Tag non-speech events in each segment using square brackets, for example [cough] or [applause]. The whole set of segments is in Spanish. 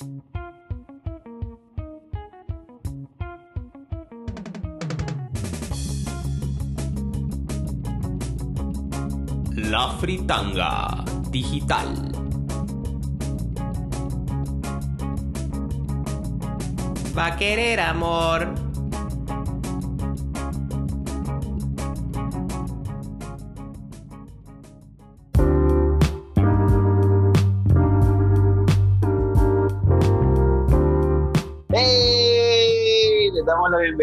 La Fritanga Digital. Va a querer amor.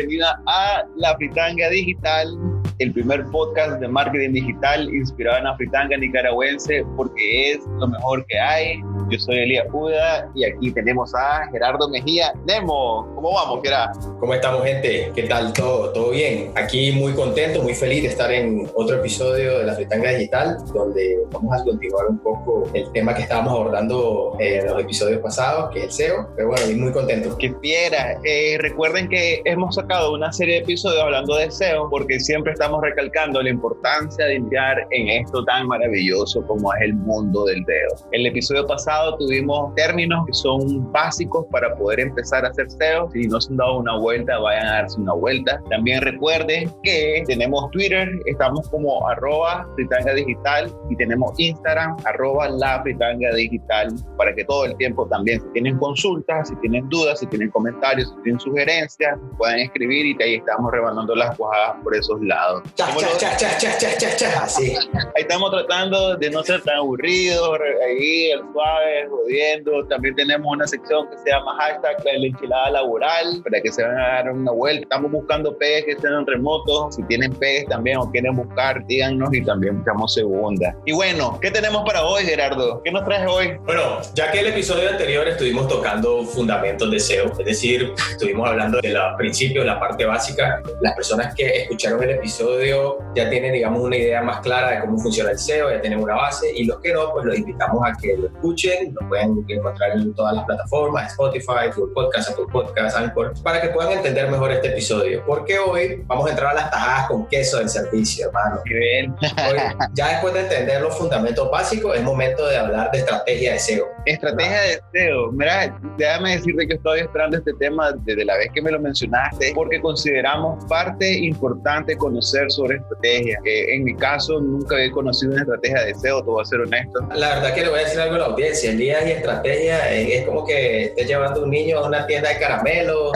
Bienvenida a La Fritanga Digital, el primer podcast de marketing digital inspirado en la fritanga nicaragüense porque es lo mejor que hay. Yo soy Elías Uda y aquí tenemos a Gerardo Mejía. Nemo, ¿cómo vamos, Gerardo? ¿Cómo estamos, gente? ¿Qué tal? ¿Todo, todo bien? Aquí muy contento, muy feliz de estar en otro episodio de la Fritanga Digital, donde vamos a continuar un poco el tema que estábamos abordando en los episodios pasados, que es el SEO. Pero bueno, muy contento. Que fiera. Eh, recuerden que hemos sacado una serie de episodios hablando de SEO porque siempre estamos recalcando la importancia de iniciar en esto tan maravilloso como es el mundo del SEO. El episodio pasado tuvimos términos que son básicos para poder empezar a hacer SEO. Si no se han dado una vuelta, vayan a darse una vuelta. También recuerden que tenemos Twitter, estamos como arroba fritanga digital y tenemos Instagram arroba la fritanga digital para que todo el tiempo también si tienen consultas, si tienen dudas, si tienen comentarios, si tienen sugerencias, puedan escribir y ahí estamos rebanando las cuajadas por esos lados. Cha, cha, cha, cha, cha, cha, cha, así. Ahí estamos tratando de no ser tan aburridos, ahí el suave jodiendo. También tenemos una sección que se llama hashtag la enchilada laboral para que se van a dar una vuelta. Estamos buscando pejes que estén en remoto. Si tienen pejes también o quieren buscar, díganos y también buscamos segunda. Y bueno, ¿qué tenemos para hoy, Gerardo? ¿Qué nos traes hoy? Bueno, ya que el episodio anterior estuvimos tocando fundamentos de SEO, es decir, estuvimos hablando de los principios, la parte básica. Las personas que escucharon el episodio ya tienen, digamos, una idea más clara de cómo funciona el SEO, ya tienen una base y los que no, pues los invitamos a que lo escuchen lo pueden encontrar en todas las plataformas, Spotify, Google Podcast, Apple Podcast, Anchor, para que puedan entender mejor este episodio. Porque hoy vamos a entrar a las tajadas con queso del servicio, hermano. Qué bien. Hoy, ya después de entender los fundamentos básicos, es momento de hablar de estrategia de SEO. Estrategia de SEO. Mira, déjame decirte que estoy esperando este tema desde la vez que me lo mencionaste, porque consideramos parte importante conocer sobre estrategia. Que en mi caso, nunca he conocido una estrategia de SEO, te voy a ser honesto. La verdad que le voy a decir algo a la audiencia día y estrategia es como que estés llevando un niño a una tienda de caramelos.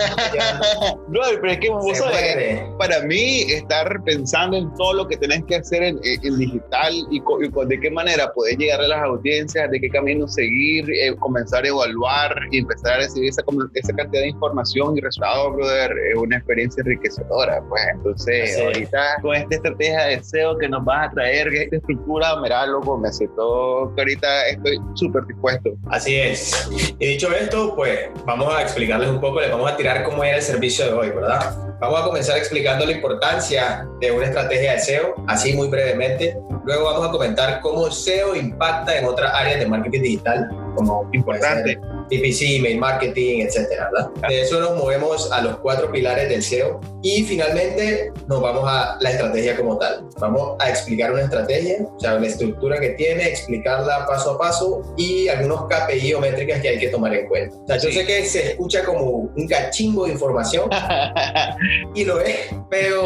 no, [laughs] pero es que vos sabés, para mí estar pensando en todo lo que tenés que hacer en, en digital y, y, de qué manera podés llegar a las audiencias, de qué camino seguir, eh, comenzar a evaluar y empezar a recibir esa, esa cantidad de información y resultados, brother, es una experiencia enriquecedora. Pues entonces, sí. ahorita con esta estrategia de SEO que nos vas a traer, esta estructura, mira, loco, me siento que ahorita estoy súper Así es. Y dicho esto, pues vamos a explicarles un poco, les vamos a tirar cómo era el servicio de hoy, ¿verdad? Vamos a comenzar explicando la importancia de una estrategia de SEO, así muy brevemente. Luego vamos a comentar cómo SEO impacta en otras áreas de marketing digital, como importante. PPC, email marketing, etcétera, ¿verdad? De eso nos movemos a los cuatro pilares del SEO y finalmente nos vamos a la estrategia como tal. Vamos a explicar una estrategia, o sea, la estructura que tiene, explicarla paso a paso y algunos KPI o métricas que hay que tomar en cuenta. O sea, yo sí. sé que se escucha como un cachingo de información [laughs] y lo es, pero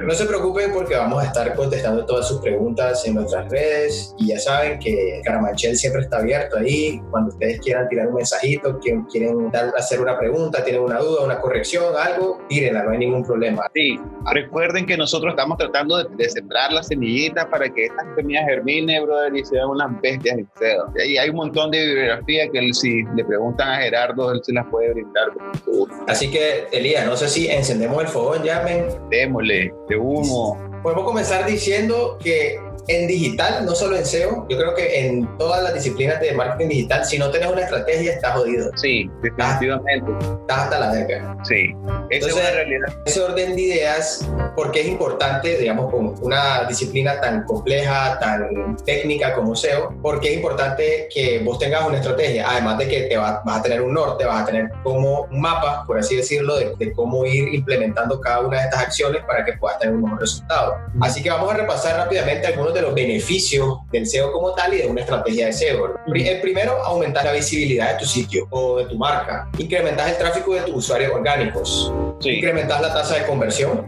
no se preocupen porque vamos a estar contestando todas sus preguntas en nuestras redes y ya saben que Caramanchel siempre está abierto ahí cuando ustedes quieran tirar un mensajito, que quieren dar, hacer una pregunta, tienen una duda, una corrección, algo, tírenla, no hay ningún problema. Sí, recuerden que nosotros estamos tratando de, de sembrar las semillitas para que estas semillas germinen, brother, y sean unas bestias en SEO. Y hay un montón de bibliografía que si le preguntan a Gerardo, él se las puede brindar. Así que, Elías, no sé si encendemos el fogón ya, men. Démosle, de humo. Podemos comenzar diciendo que en digital, no solo en SEO, yo creo que en todas las disciplinas de marketing digital, si no tienes una estrategia, estás jodido. Sí, definitivamente. Estás hasta la verga. Sí, esa Entonces, es una realidad. ese orden de ideas, porque es importante, digamos, con una disciplina tan compleja, tan técnica como SEO, porque es importante que vos tengas una estrategia, además de que te va, vas a tener un norte, vas a tener como un mapa, por así decirlo, de, de cómo ir implementando cada una de estas acciones para que puedas tener un mejor resultado. Así que vamos a repasar rápidamente algunos de los beneficios del SEO como tal y de una estrategia de SEO. El primero, aumentar la visibilidad de tu sitio o de tu marca. Incrementas el tráfico de tus usuarios orgánicos. Incrementas la tasa de conversión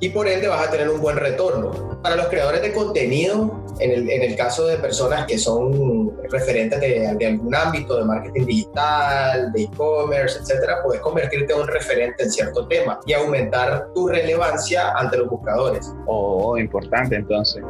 y por ende vas a tener un buen retorno. Para los creadores de contenido, en el, en el caso de personas que son referentes de, de algún ámbito de marketing digital, de e-commerce, etcétera, puedes convertirte en un referente en cierto tema y aumentar tu relevancia ante los buscadores. Oh, importante entonces.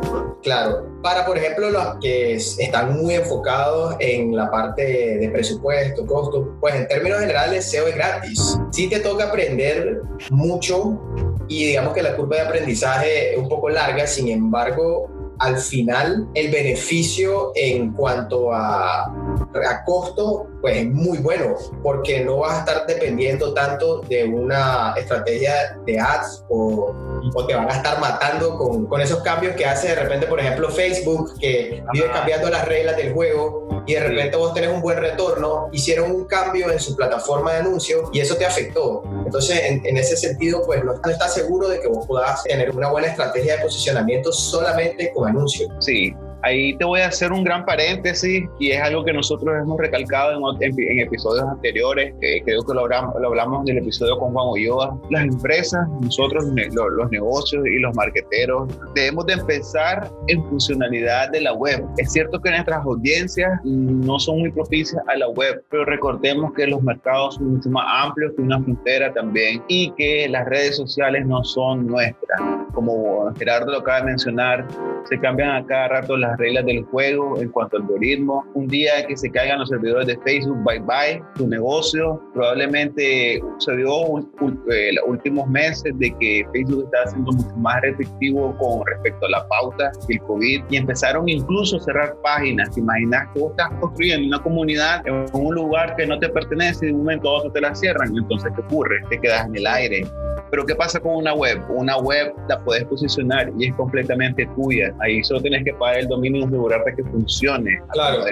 Claro. Para, por ejemplo, los que están muy enfocados en la parte de presupuesto, costo, pues en términos generales SEO es gratis. Sí te toca aprender mucho y digamos que la curva de aprendizaje es un poco larga, sin embargo, al final el beneficio en cuanto a, a costo pues es muy bueno porque no vas a estar dependiendo tanto de una estrategia de ads o, o te van a estar matando con, con, esos cambios que hace de repente por ejemplo Facebook que vive cambiando las reglas del juego y de repente vos tenés un buen retorno, hicieron un cambio en su plataforma de anuncio y eso te afectó. Entonces, en, en ese sentido, pues no, no estás seguro de que vos puedas tener una buena estrategia de posicionamiento solamente con anuncios. Sí, Ahí te voy a hacer un gran paréntesis y es algo que nosotros hemos recalcado en, en, en episodios anteriores, que creo que lo hablamos, lo hablamos en el episodio con Juan Ulloa. Las empresas, nosotros, los negocios y los marqueteros, debemos de empezar en funcionalidad de la web. Es cierto que nuestras audiencias no son muy propicias a la web, pero recordemos que los mercados son mucho más amplios que una frontera también y que las redes sociales no son nuestras. Como Gerardo lo acaba de mencionar, se cambian a cada rato las reglas del juego en cuanto al algoritmo. Un día que se caigan los servidores de Facebook, bye bye, tu negocio. Probablemente se dio eh, los últimos meses de que Facebook estaba siendo mucho más restrictivo con respecto a la pauta del COVID y empezaron incluso a cerrar páginas. ¿Te imaginas que vos estás construyendo una comunidad en un lugar que no te pertenece y de un momento a otro te la cierran? Entonces, ¿qué ocurre? Te quedas en el aire. Pero ¿qué pasa con una web? Una web la puedes posicionar y es completamente tuya. Ahí solo tienes que pagar el y asegurarte que funcione. Claro.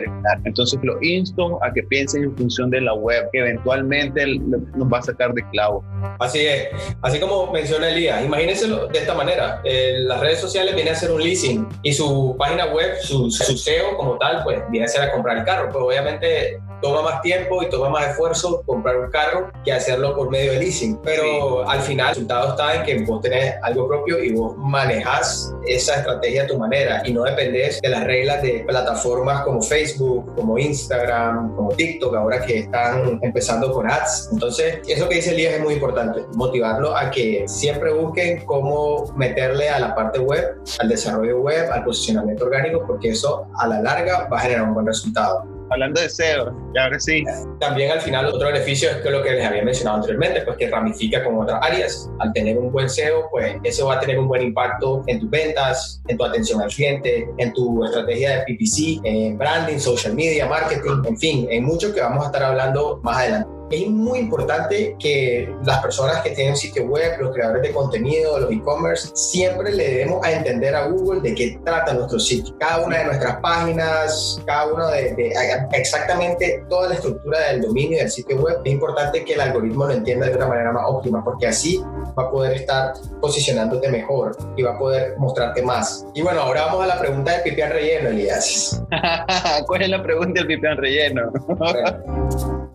Entonces lo insto a que piensen en función de la web, que eventualmente nos va a sacar de clavo. Así es. Así como menciona Elías, imagínense de esta manera. Eh, las redes sociales vienen a ser un leasing y su página web, su, su SEO como tal, pues viene a ser a comprar el carro. Pero obviamente toma más tiempo y toma más esfuerzo comprar un carro que hacerlo por medio de leasing. Pero sí. al final el resultado está en que vos tenés algo propio y vos manejás esa estrategia a tu manera y no dependés de las reglas de plataformas como Facebook, como Instagram, como TikTok, ahora que están empezando con ads. Entonces, eso que dice Elías es muy importante, motivarlo a que siempre busquen cómo meterle a la parte web, al desarrollo web, al posicionamiento orgánico, porque eso a la larga va a generar un buen resultado hablando de SEO, y ahora sí. También al final otro beneficio es que lo que les había mencionado anteriormente, pues que ramifica con otras áreas. Al tener un buen SEO, pues eso va a tener un buen impacto en tus ventas, en tu atención al cliente, en tu estrategia de PPC, en branding, social media, marketing, en fin, en mucho que vamos a estar hablando más adelante es muy importante que las personas que tienen sitio web, los creadores de contenido, los e-commerce, siempre le demos a entender a Google de qué trata nuestro sitio. Cada una de nuestras páginas, cada una de, de exactamente toda la estructura del dominio del sitio web, es importante que el algoritmo lo entienda de una manera más óptima, porque así va a poder estar posicionándote mejor y va a poder mostrarte más. Y bueno, ahora vamos a la pregunta del pipián relleno, Elías. [laughs] ¿Cuál es la pregunta del pipián relleno?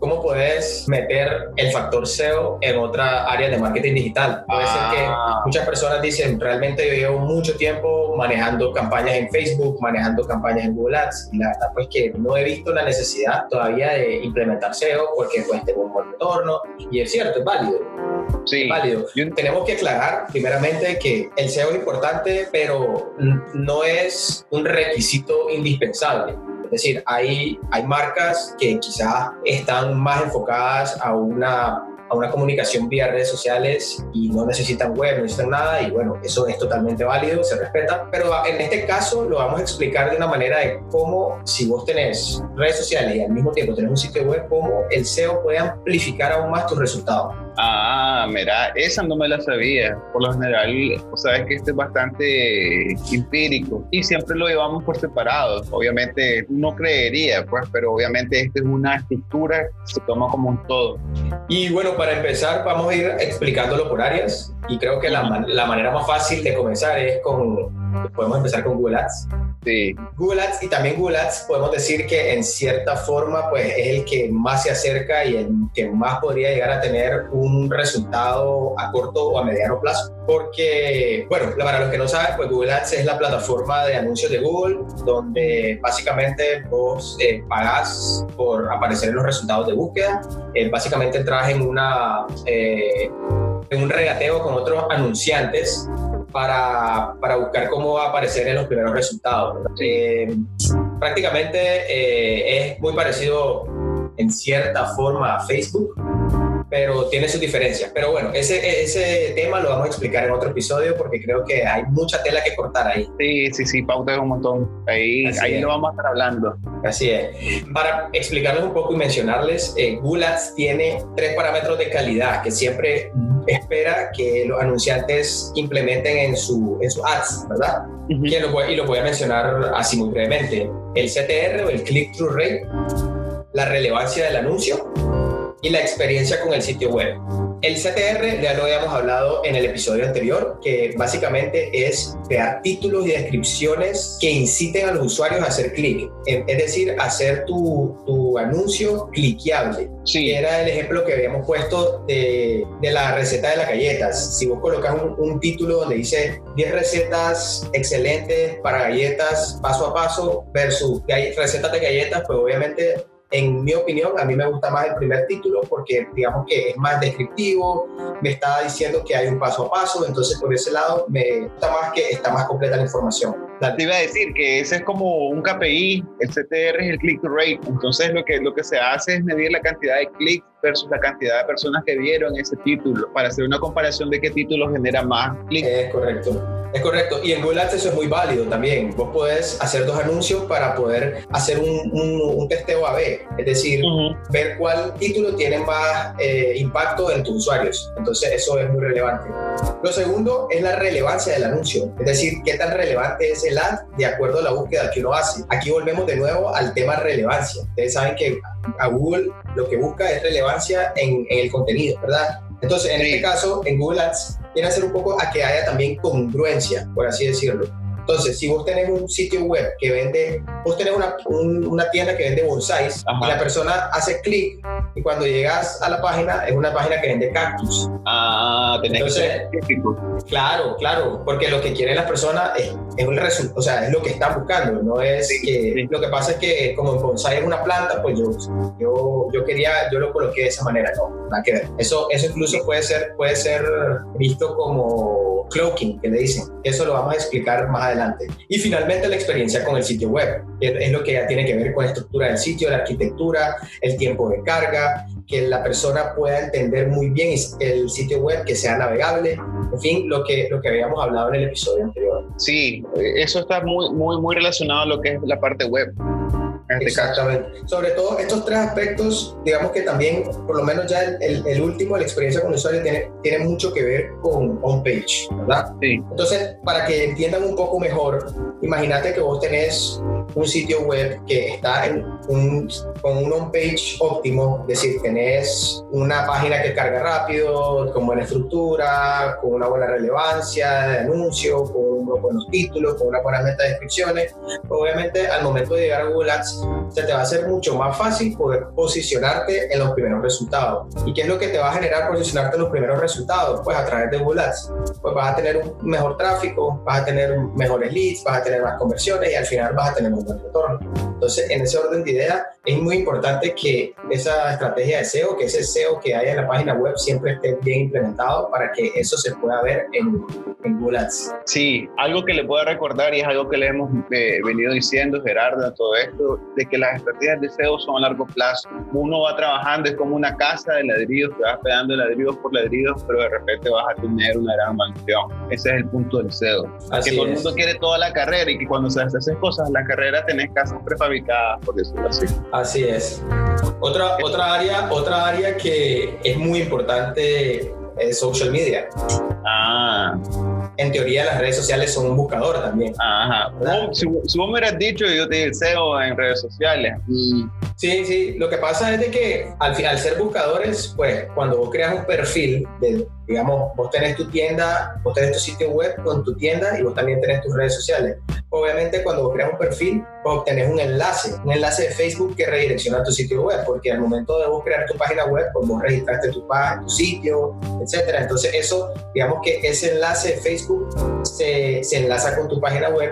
¿Cómo puedes meter el factor SEO en otra área de marketing digital? Puede ah. ser que muchas personas dicen, realmente yo llevo mucho tiempo manejando campañas en Facebook, manejando campañas en Google Ads, y la verdad pues que no he visto la necesidad todavía de implementar SEO porque pues tengo un buen retorno, y es cierto, es válido. Sí. Es válido. Tenemos que aclarar primeramente que el SEO es importante, pero no es un requisito indispensable. Es decir, hay, hay marcas que quizás están más enfocadas a una a una comunicación vía redes sociales y no necesitan web, no necesitan nada y bueno, eso es totalmente válido, se respeta, pero en este caso lo vamos a explicar de una manera de cómo si vos tenés redes sociales y al mismo tiempo tenés un sitio web, cómo el SEO puede amplificar aún más tus resultados. Ah, mira, esa no me la sabía. Por lo general, sabes que este es bastante empírico y siempre lo llevamos por separado. Obviamente, no creería, pues, pero obviamente esta es una estructura que se toma como un todo. Y bueno, para empezar, vamos a ir explicándolo por áreas y creo que la, la manera más fácil de comenzar es con podemos empezar con Google Ads. Sí. Google Ads y también Google Ads podemos decir que en cierta forma pues es el que más se acerca y el que más podría llegar a tener un resultado a corto o a mediano plazo. Porque, bueno, para los que no saben, pues Google Ads es la plataforma de anuncios de Google donde básicamente vos eh, pagás por aparecer en los resultados de búsqueda. Eh, básicamente entras en una... Eh, en un regateo con otros anunciantes para, para, buscar cómo va a aparecer en los primeros resultados. Eh, prácticamente eh, es muy parecido en cierta forma a Facebook, pero tiene sus diferencias. Pero bueno, ese, ese tema lo vamos a explicar en otro episodio porque creo que hay mucha tela que cortar ahí. Sí, sí, sí, pauta un montón. Ahí, ahí lo vamos a estar hablando. Así es. Para explicarles un poco y mencionarles, eh, tiene tres parámetros de calidad que siempre espera que los anunciantes implementen en su, en su ads, ¿verdad? Uh -huh. lo voy, y lo voy a mencionar así muy brevemente. El CTR o el click-through rate, la relevancia del anuncio y la experiencia con el sitio web. El CTR ya lo habíamos hablado en el episodio anterior, que básicamente es crear títulos y descripciones que inciten a los usuarios a hacer clic, es decir, hacer tu, tu anuncio cliqueable. Sí. Que era el ejemplo que habíamos puesto de, de la receta de las galletas. Si vos colocas un, un, título donde dice 10 recetas excelentes para galletas paso a paso versus recetas de galletas, pues obviamente en mi opinión, a mí me gusta más el primer título porque digamos que es más descriptivo, me está diciendo que hay un paso a paso, entonces por ese lado me gusta más que está más completa la información. Te iba a decir que ese es como un KPI, el CTR es el click rate, entonces lo que, lo que se hace es medir la cantidad de clics versus la cantidad de personas que vieron ese título para hacer una comparación de qué título genera más clics. Es correcto. Es correcto. Y en Google Ads eso es muy válido también. Vos podés hacer dos anuncios para poder hacer un, un, un testeo A-B. Es decir, uh -huh. ver cuál título tiene más eh, impacto en tus usuarios. Entonces eso es muy relevante. Lo segundo es la relevancia del anuncio. Es decir, qué tan relevante es el de acuerdo a la búsqueda que uno hace. Aquí volvemos de nuevo al tema relevancia. Ustedes saben que a Google lo que busca es relevancia en, en el contenido, ¿verdad? Entonces, en sí. este caso, en Google Ads, viene a ser un poco a que haya también congruencia, por así decirlo. Entonces, si vos tenés un sitio web que vende, vos tenés una, un, una tienda que vende bonsais Ajá. y la persona hace clic y cuando llegas a la página es una página que vende cactus. Ah, tenés Entonces, que ser Claro, claro, porque lo que quieren las personas es, es un resultado, o sea, es lo que están buscando, no es Sí, que sí. lo que pasa es que como en bonsai es una planta, pues yo, yo, yo quería, yo lo coloqué de esa manera, no, nada que ver. Eso, eso incluso puede ser, puede ser visto como cloaking, que le dicen. Eso lo vamos a explicar más adelante. Y finalmente la experiencia con el sitio web, es, es lo que ya tiene que ver con la estructura del sitio, la arquitectura, el tiempo de carga, que la persona pueda entender muy bien el sitio web, que sea navegable, en fin, lo que, lo que habíamos hablado en el episodio anterior. Sí, eso está muy, muy, muy relacionado a lo que es la parte web. Caso. Exactamente. Sobre todo estos tres aspectos, digamos que también, por lo menos ya el, el, el último, la experiencia con el usuario, tiene, tiene mucho que ver con on-page, ¿verdad? Sí. Entonces, para que entiendan un poco mejor, imagínate que vos tenés un sitio web que está en un, con un on-page óptimo, es decir, tenés una página que carga rápido, con buena estructura, con una buena relevancia de anuncio, con unos buenos títulos, con una buena meta de descripciones. Obviamente, al momento de llegar a Google Ads, se te va a hacer mucho más fácil poder posicionarte en los primeros resultados. ¿Y qué es lo que te va a generar posicionarte en los primeros resultados? Pues a través de Google Ads. Pues vas a tener un mejor tráfico, vas a tener mejores leads, vas a tener más conversiones y al final vas a tener un buen retorno. Entonces, en ese orden de idea, es muy importante que esa estrategia de SEO, que ese SEO que hay en la página web siempre esté bien implementado para que eso se pueda ver en, en Google Ads. Sí, algo que le puedo recordar y es algo que le hemos eh, venido diciendo, Gerardo, todo esto, de que las estrategias de SEO son a largo plazo. Uno va trabajando, es como una casa de ladrillos, te vas pegando ladrillos por ladrillos, pero de repente vas a tener una gran mansión. Ese es el punto del SEO. Así que todo el mundo quiere toda la carrera y que cuando se haces cosas en la carrera tenés casas prefabricadas, por decirlo así. Así es. Otra, otra, área, otra área que es muy importante es social media. Ah, En teoría las redes sociales son un buscador también. ajá. Si, si, vos me hubieras dicho, yo te SEO en redes sociales. Sí, sí. Lo que pasa es de que al, al ser buscadores, pues cuando vos creas un perfil, de, digamos, vos tenés tu tienda, vos tenés tu sitio web con tu tienda y vos también tenés tus redes sociales. Obviamente cuando vos creas un perfil, vos obtenés un enlace, un enlace de Facebook que redirecciona tu sitio web, porque al momento de vos crear tu página web, pues vos registraste tu, tu sitio, etcétera. Entonces eso, digamos que ese enlace de Facebook se, se enlaza con tu página web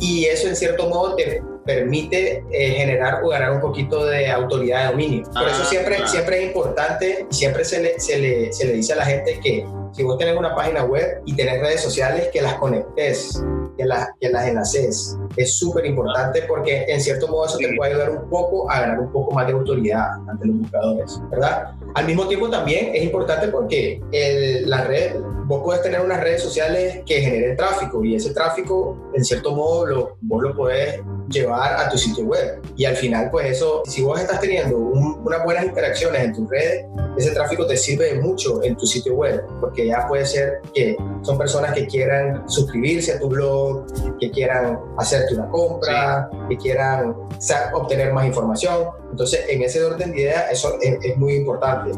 y eso en cierto modo te permite eh, generar o ganar un poquito de autoridad de dominio. Por eso Ah, siempre, claro. siempre es importante, siempre se le, se, le, se le dice a la gente que si vos tenés una página web y tenés redes sociales, que las conectes, que las, que las enlaces. Es súper importante porque en cierto modo eso te Sí. puede ayudar un poco a ganar un poco más de autoridad ante los buscadores, ¿verdad? Al mismo tiempo también es importante porque el- la red, vos puedes tener unas redes sociales que generen tráfico y ese tráfico en cierto modo lo, vos lo podés llevar a tu sitio web y al final pues eso, si vos estás teniendo un- unas buenas interacciones en tus redes, ese tráfico te sirve de mucho en tu sitio web porque ya puede ser que son personas que quieran suscribirse a tu blog, que quieran hacerte una compra, que quieran obtener más información. Entonces, en ese orden de ideas, eso es, es muy importante.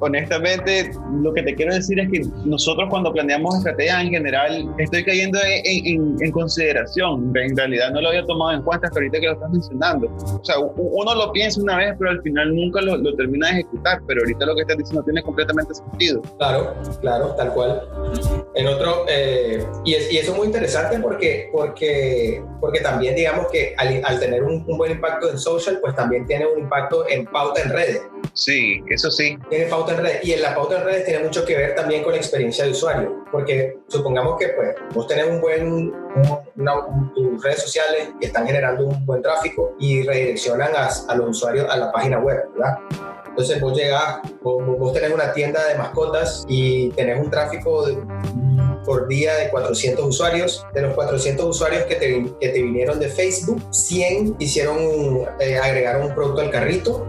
honestamente, lo que te quiero decir es que nosotros cuando planeamos estrategias en general, estoy cayendo en, en- en consideración. En realidad no lo había tomado en cuenta hasta ahorita que lo estás mencionando. O sea, uno lo piensa una vez, pero al final nunca lo, lo termina de ejecutar. Pero ahorita lo que estás diciendo tiene completamente sentido. Claro, claro, tal cual. En otro, eh, y, es- y eso es muy interesante porque, porque, porque también digamos que al, al tener un, un buen impacto en social, pues también tiene un impacto en pauta en redes. Sí, eso sí. Tiene pauta en redes. Y en la pauta en redes tiene mucho que ver también con la experiencia de usuario. Porque supongamos que pues, vos tenés un buen, una- un- tus redes sociales que están generando un buen tráfico y redireccionan a, a los usuarios a la página web, ¿verdad? Entonces vos llegás, vos, vos- tenés una tienda de mascotas y tenés un tráfico de- por día de 400 usuarios. De los 400 usuarios que te, que te vinieron de Facebook, 100 hicieron, eh, agregaron un producto al carrito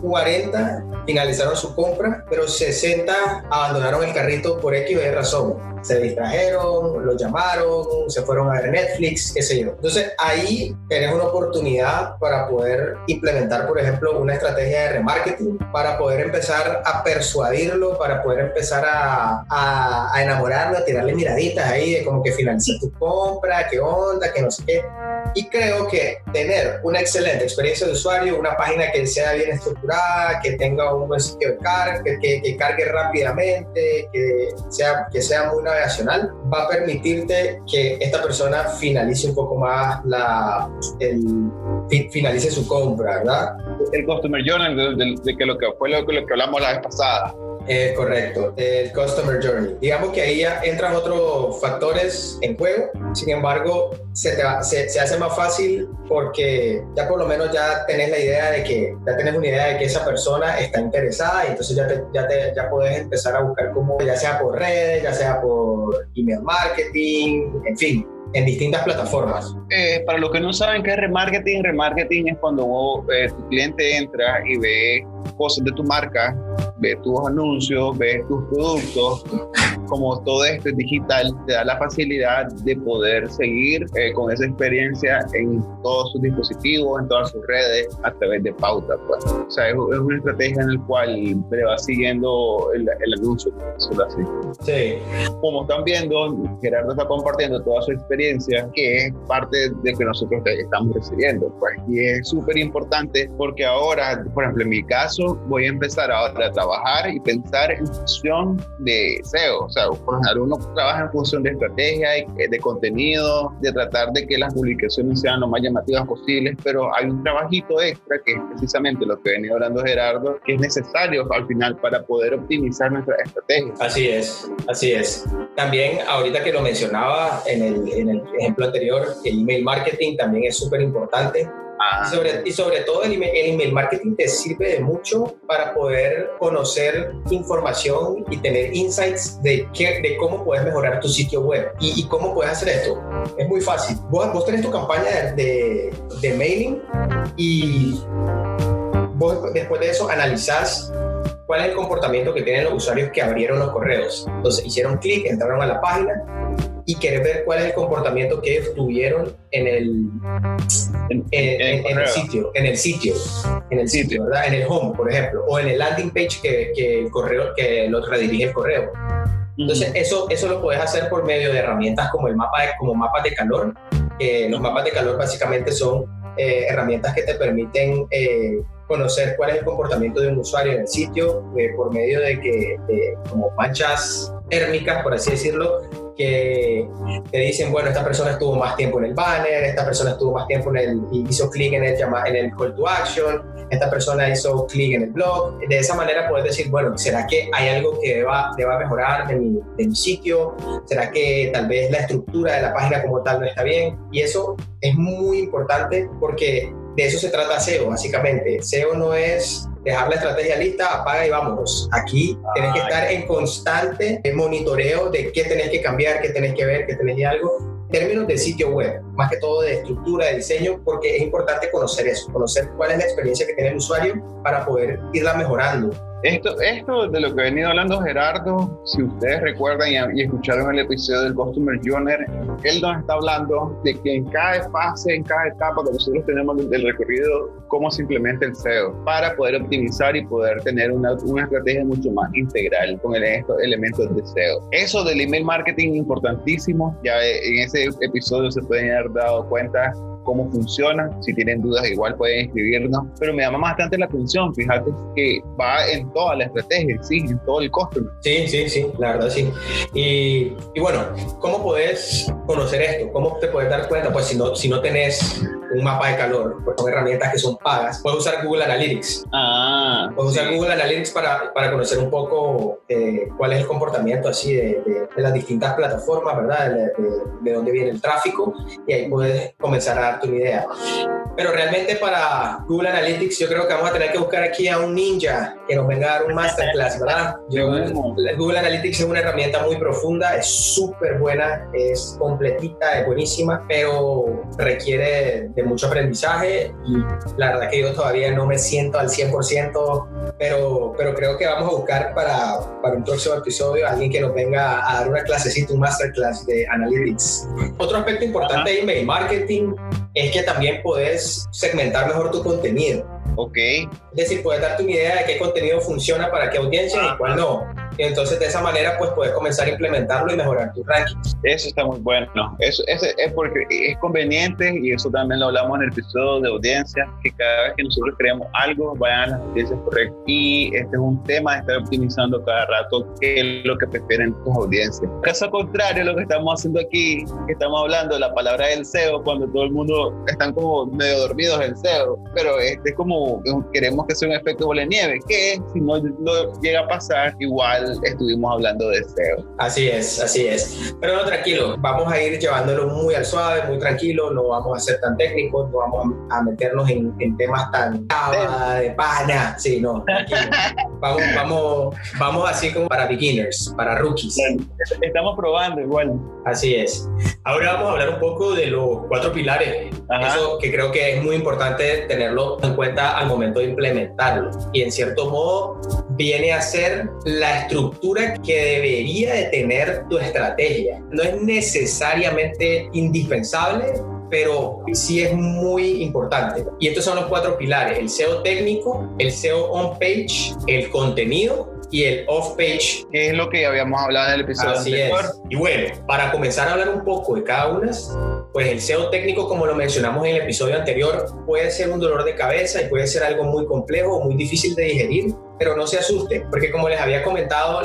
40 finalizaron su compra, pero 60 abandonaron el carrito por X o Y razón. Se distrajeron, lo llamaron, se fueron a ver Netflix, qué sé yo. Entonces ahí tenés una oportunidad para poder implementar, por ejemplo, una estrategia de remarketing, para poder empezar a persuadirlo, para poder empezar a, a, a enamorarlo, a tirarle miraditas ahí de como que finaliza tu compra, qué onda, que no sé qué. Y creo que tener una excelente experiencia de usuario, una página que sea bien estructurada, que tenga un buen sitio que, que- que cargue rápidamente, que sea, que sea muy navegacional, va a permitirte que esta persona finalice un poco más la, finalice su compra, ¿verdad? El Customer Journal, de, de- que lo que fue lo, lo que hablamos la vez pasada. Es correcto, el Customer Journey. Digamos que ahí entran otros factores en juego, sin embargo, se, te se, hace más fácil porque ya por lo menos ya tenés la idea de que, ya tenés una idea de que esa persona está interesada y entonces ya, te, ya, te, ya podés empezar a buscar como, ya sea por redes, ya sea por email marketing, en fin, en distintas plataformas. Eh, para los que no saben qué es remarketing, remarketing es cuando eh, tu cliente entra y ve cosas de tu marca, ve tus anuncios, ve tus productos, como todo esto es digital, te da la facilidad de poder seguir eh, con esa experiencia en todos sus dispositivos, en todas sus redes, a través de pauta. Pues. O sea, es, es una estrategia en la cual le va siguiendo el, el anuncio, decirlo así Sí, como están viendo, Gerardo está compartiendo toda su experiencia, que es parte de que nosotros estamos recibiendo. Pues. Y es súper importante porque ahora, por ejemplo, en mi caso, voy a empezar ahora a trabajar y pensar en función de SEO. O sea, por ejemplo, uno trabaja en función de estrategia, y, eh, de contenido, de tratar de que las publicaciones sean lo más llamativas posibles, pero hay un trabajito extra que es precisamente lo que venía hablando Gerardo, que es necesario al final para poder optimizar nuestra estrategia. Así es, así es. También, ahorita que lo mencionaba en el, en el ejemplo anterior, el email marketing también es súper importante. Ah, sobre, y sobre todo el email, el email marketing te sirve de mucho para poder conocer información y tener insights de, qué, de cómo puedes mejorar tu sitio web. ¿Y, y cómo puedes hacer esto? Es muy fácil. Vos, vos tenés tu campaña de, de, de mailing y vos después de eso analizás cuál es el comportamiento que tienen los usuarios que abrieron los correos. Entonces hicieron clic, entraron a la página y querés ver cuál es el comportamiento que ellos tuvieron en el en, el sitio, en el sitio, en el sitio, ¿verdad? En el home, por ejemplo, o en el landing page que, que el correo, que lo redirige el correo. Entonces, eso, eso lo puedes hacer por medio de herramientas como el mapa de, como mapas de calor. los mapas de calor básicamente son eh, herramientas que te permiten eh, conocer cuál es el comportamiento de un usuario en el sitio eh, por medio de que, como manchas térmicas, por así decirlo, que te dicen, bueno, esta persona estuvo más tiempo en el banner, esta persona estuvo más tiempo en el, hizo clic en el, en el call to action, esta persona hizo clic en el blog. De esa manera puedes decir, bueno, ¿será que hay algo que deba, deba mejorar de mi, de mi sitio? ¿Será que tal vez la estructura de la página como tal no está bien? Y eso es muy importante porque de eso se trata SEO, básicamente. SEO no es dejar la estrategia lista, apaga y vámonos. Aquí tienes que estar en constante monitoreo de qué tenés que cambiar, qué tenés que ver, qué tenés que algo. En términos de sitio web, más que todo de estructura, de diseño, porque es importante conocer eso, conocer cuál es la experiencia que tiene el usuario para poder irla mejorando esto, esto de lo que ha venido hablando Gerardo, si ustedes recuerdan y, escucharon el episodio del Customer Journey, él nos está hablando de que en cada fase, en cada etapa que nosotros tenemos del recorrido, cómo se implementa el SEO para poder optimizar y poder tener una, una estrategia mucho más integral con el, estos elementos de SEO. Eso del email marketing importantísimo, ya en ese episodio se pueden haber dado cuenta cómo funciona. Si tienen dudas, igual pueden escribirnos. Pero me llama bastante la atención, fíjate que va en toda la estrategia, sí, en todo el costo. Sí, sí, sí, la verdad sí. Y, y bueno, ¿cómo puedes conocer esto? ¿Cómo te puedes dar cuenta? Pues si no, si no tenés un mapa de calor, pues son herramientas que son pagas. Puedes usar Google Analytics. Ah, Puedes usar Google Analytics para, para conocer un poco eh, cuál es el comportamiento así de, de, las distintas plataformas, ¿verdad? De, de, dónde viene el tráfico y ahí puedes comenzar a darte una idea. Pero realmente para Google Analytics yo creo que vamos a tener que buscar aquí a un ninja que nos venga a dar un masterclass, ¿verdad? Google Analytics es una herramienta muy profunda, es súper buena, es completita, es buenísima, pero requiere de mucho aprendizaje y la verdad que yo todavía no me siento al 100%, pero, pero creo que vamos a buscar para, para un próximo episodio alguien que nos venga a dar una clasecita, un masterclass de Analytics. Otro aspecto importante de email marketing es que también puedes segmentar mejor tu contenido. Ok. Es decir, puedes darte una idea de qué contenido funciona para qué audiencia y cuál no. Y entonces de esa manera pues puedes comenzar a implementarlo y mejorar tu ranking. Eso está muy bueno. Eso, eso, es porque es conveniente y eso también lo hablamos en el episodio de audiencia, que cada vez que nosotros creamos algo vayan a las audiencias correctas. Y este es un tema de estar optimizando cada rato qué es lo que prefieren tus audiencias. Caso contrario, lo que estamos haciendo aquí, que estamos hablando de la palabra del SEO, cuando todo el mundo están como medio dormidos en SEO, pero este es como queremos que sea un efecto bola de nieve, que si no, no llega a pasar, igual estuvimos hablando de SEO. Así es, así es. Pero no, tranquilo, vamos a ir llevándolo muy al suave, muy tranquilo, no vamos a ser tan técnicos, no vamos a meternos en, temas tan de pana, sí, no, [laughs] vamos, vamos, vamos así como para beginners, para rookies. Estamos probando igual. Así es. Ahora vamos a hablar un poco de los cuatro pilares, eso que creo que es muy importante tenerlo en cuenta al momento de implementarlo. Y en cierto modo viene a ser la estructura que debería de tener tu estrategia. No es necesariamente indispensable, pero sí es muy importante. Y estos son los cuatro pilares, el SEO técnico, el SEO on-page, el contenido y el off-page. Es lo que habíamos hablado en el episodio Así Es. Y bueno, para comenzar a hablar un poco de cada una, pues el SEO técnico, como lo mencionamos en el episodio anterior, puede ser un dolor de cabeza y puede ser algo muy complejo o muy difícil de digerir, pero no se asuste, porque como les había comentado,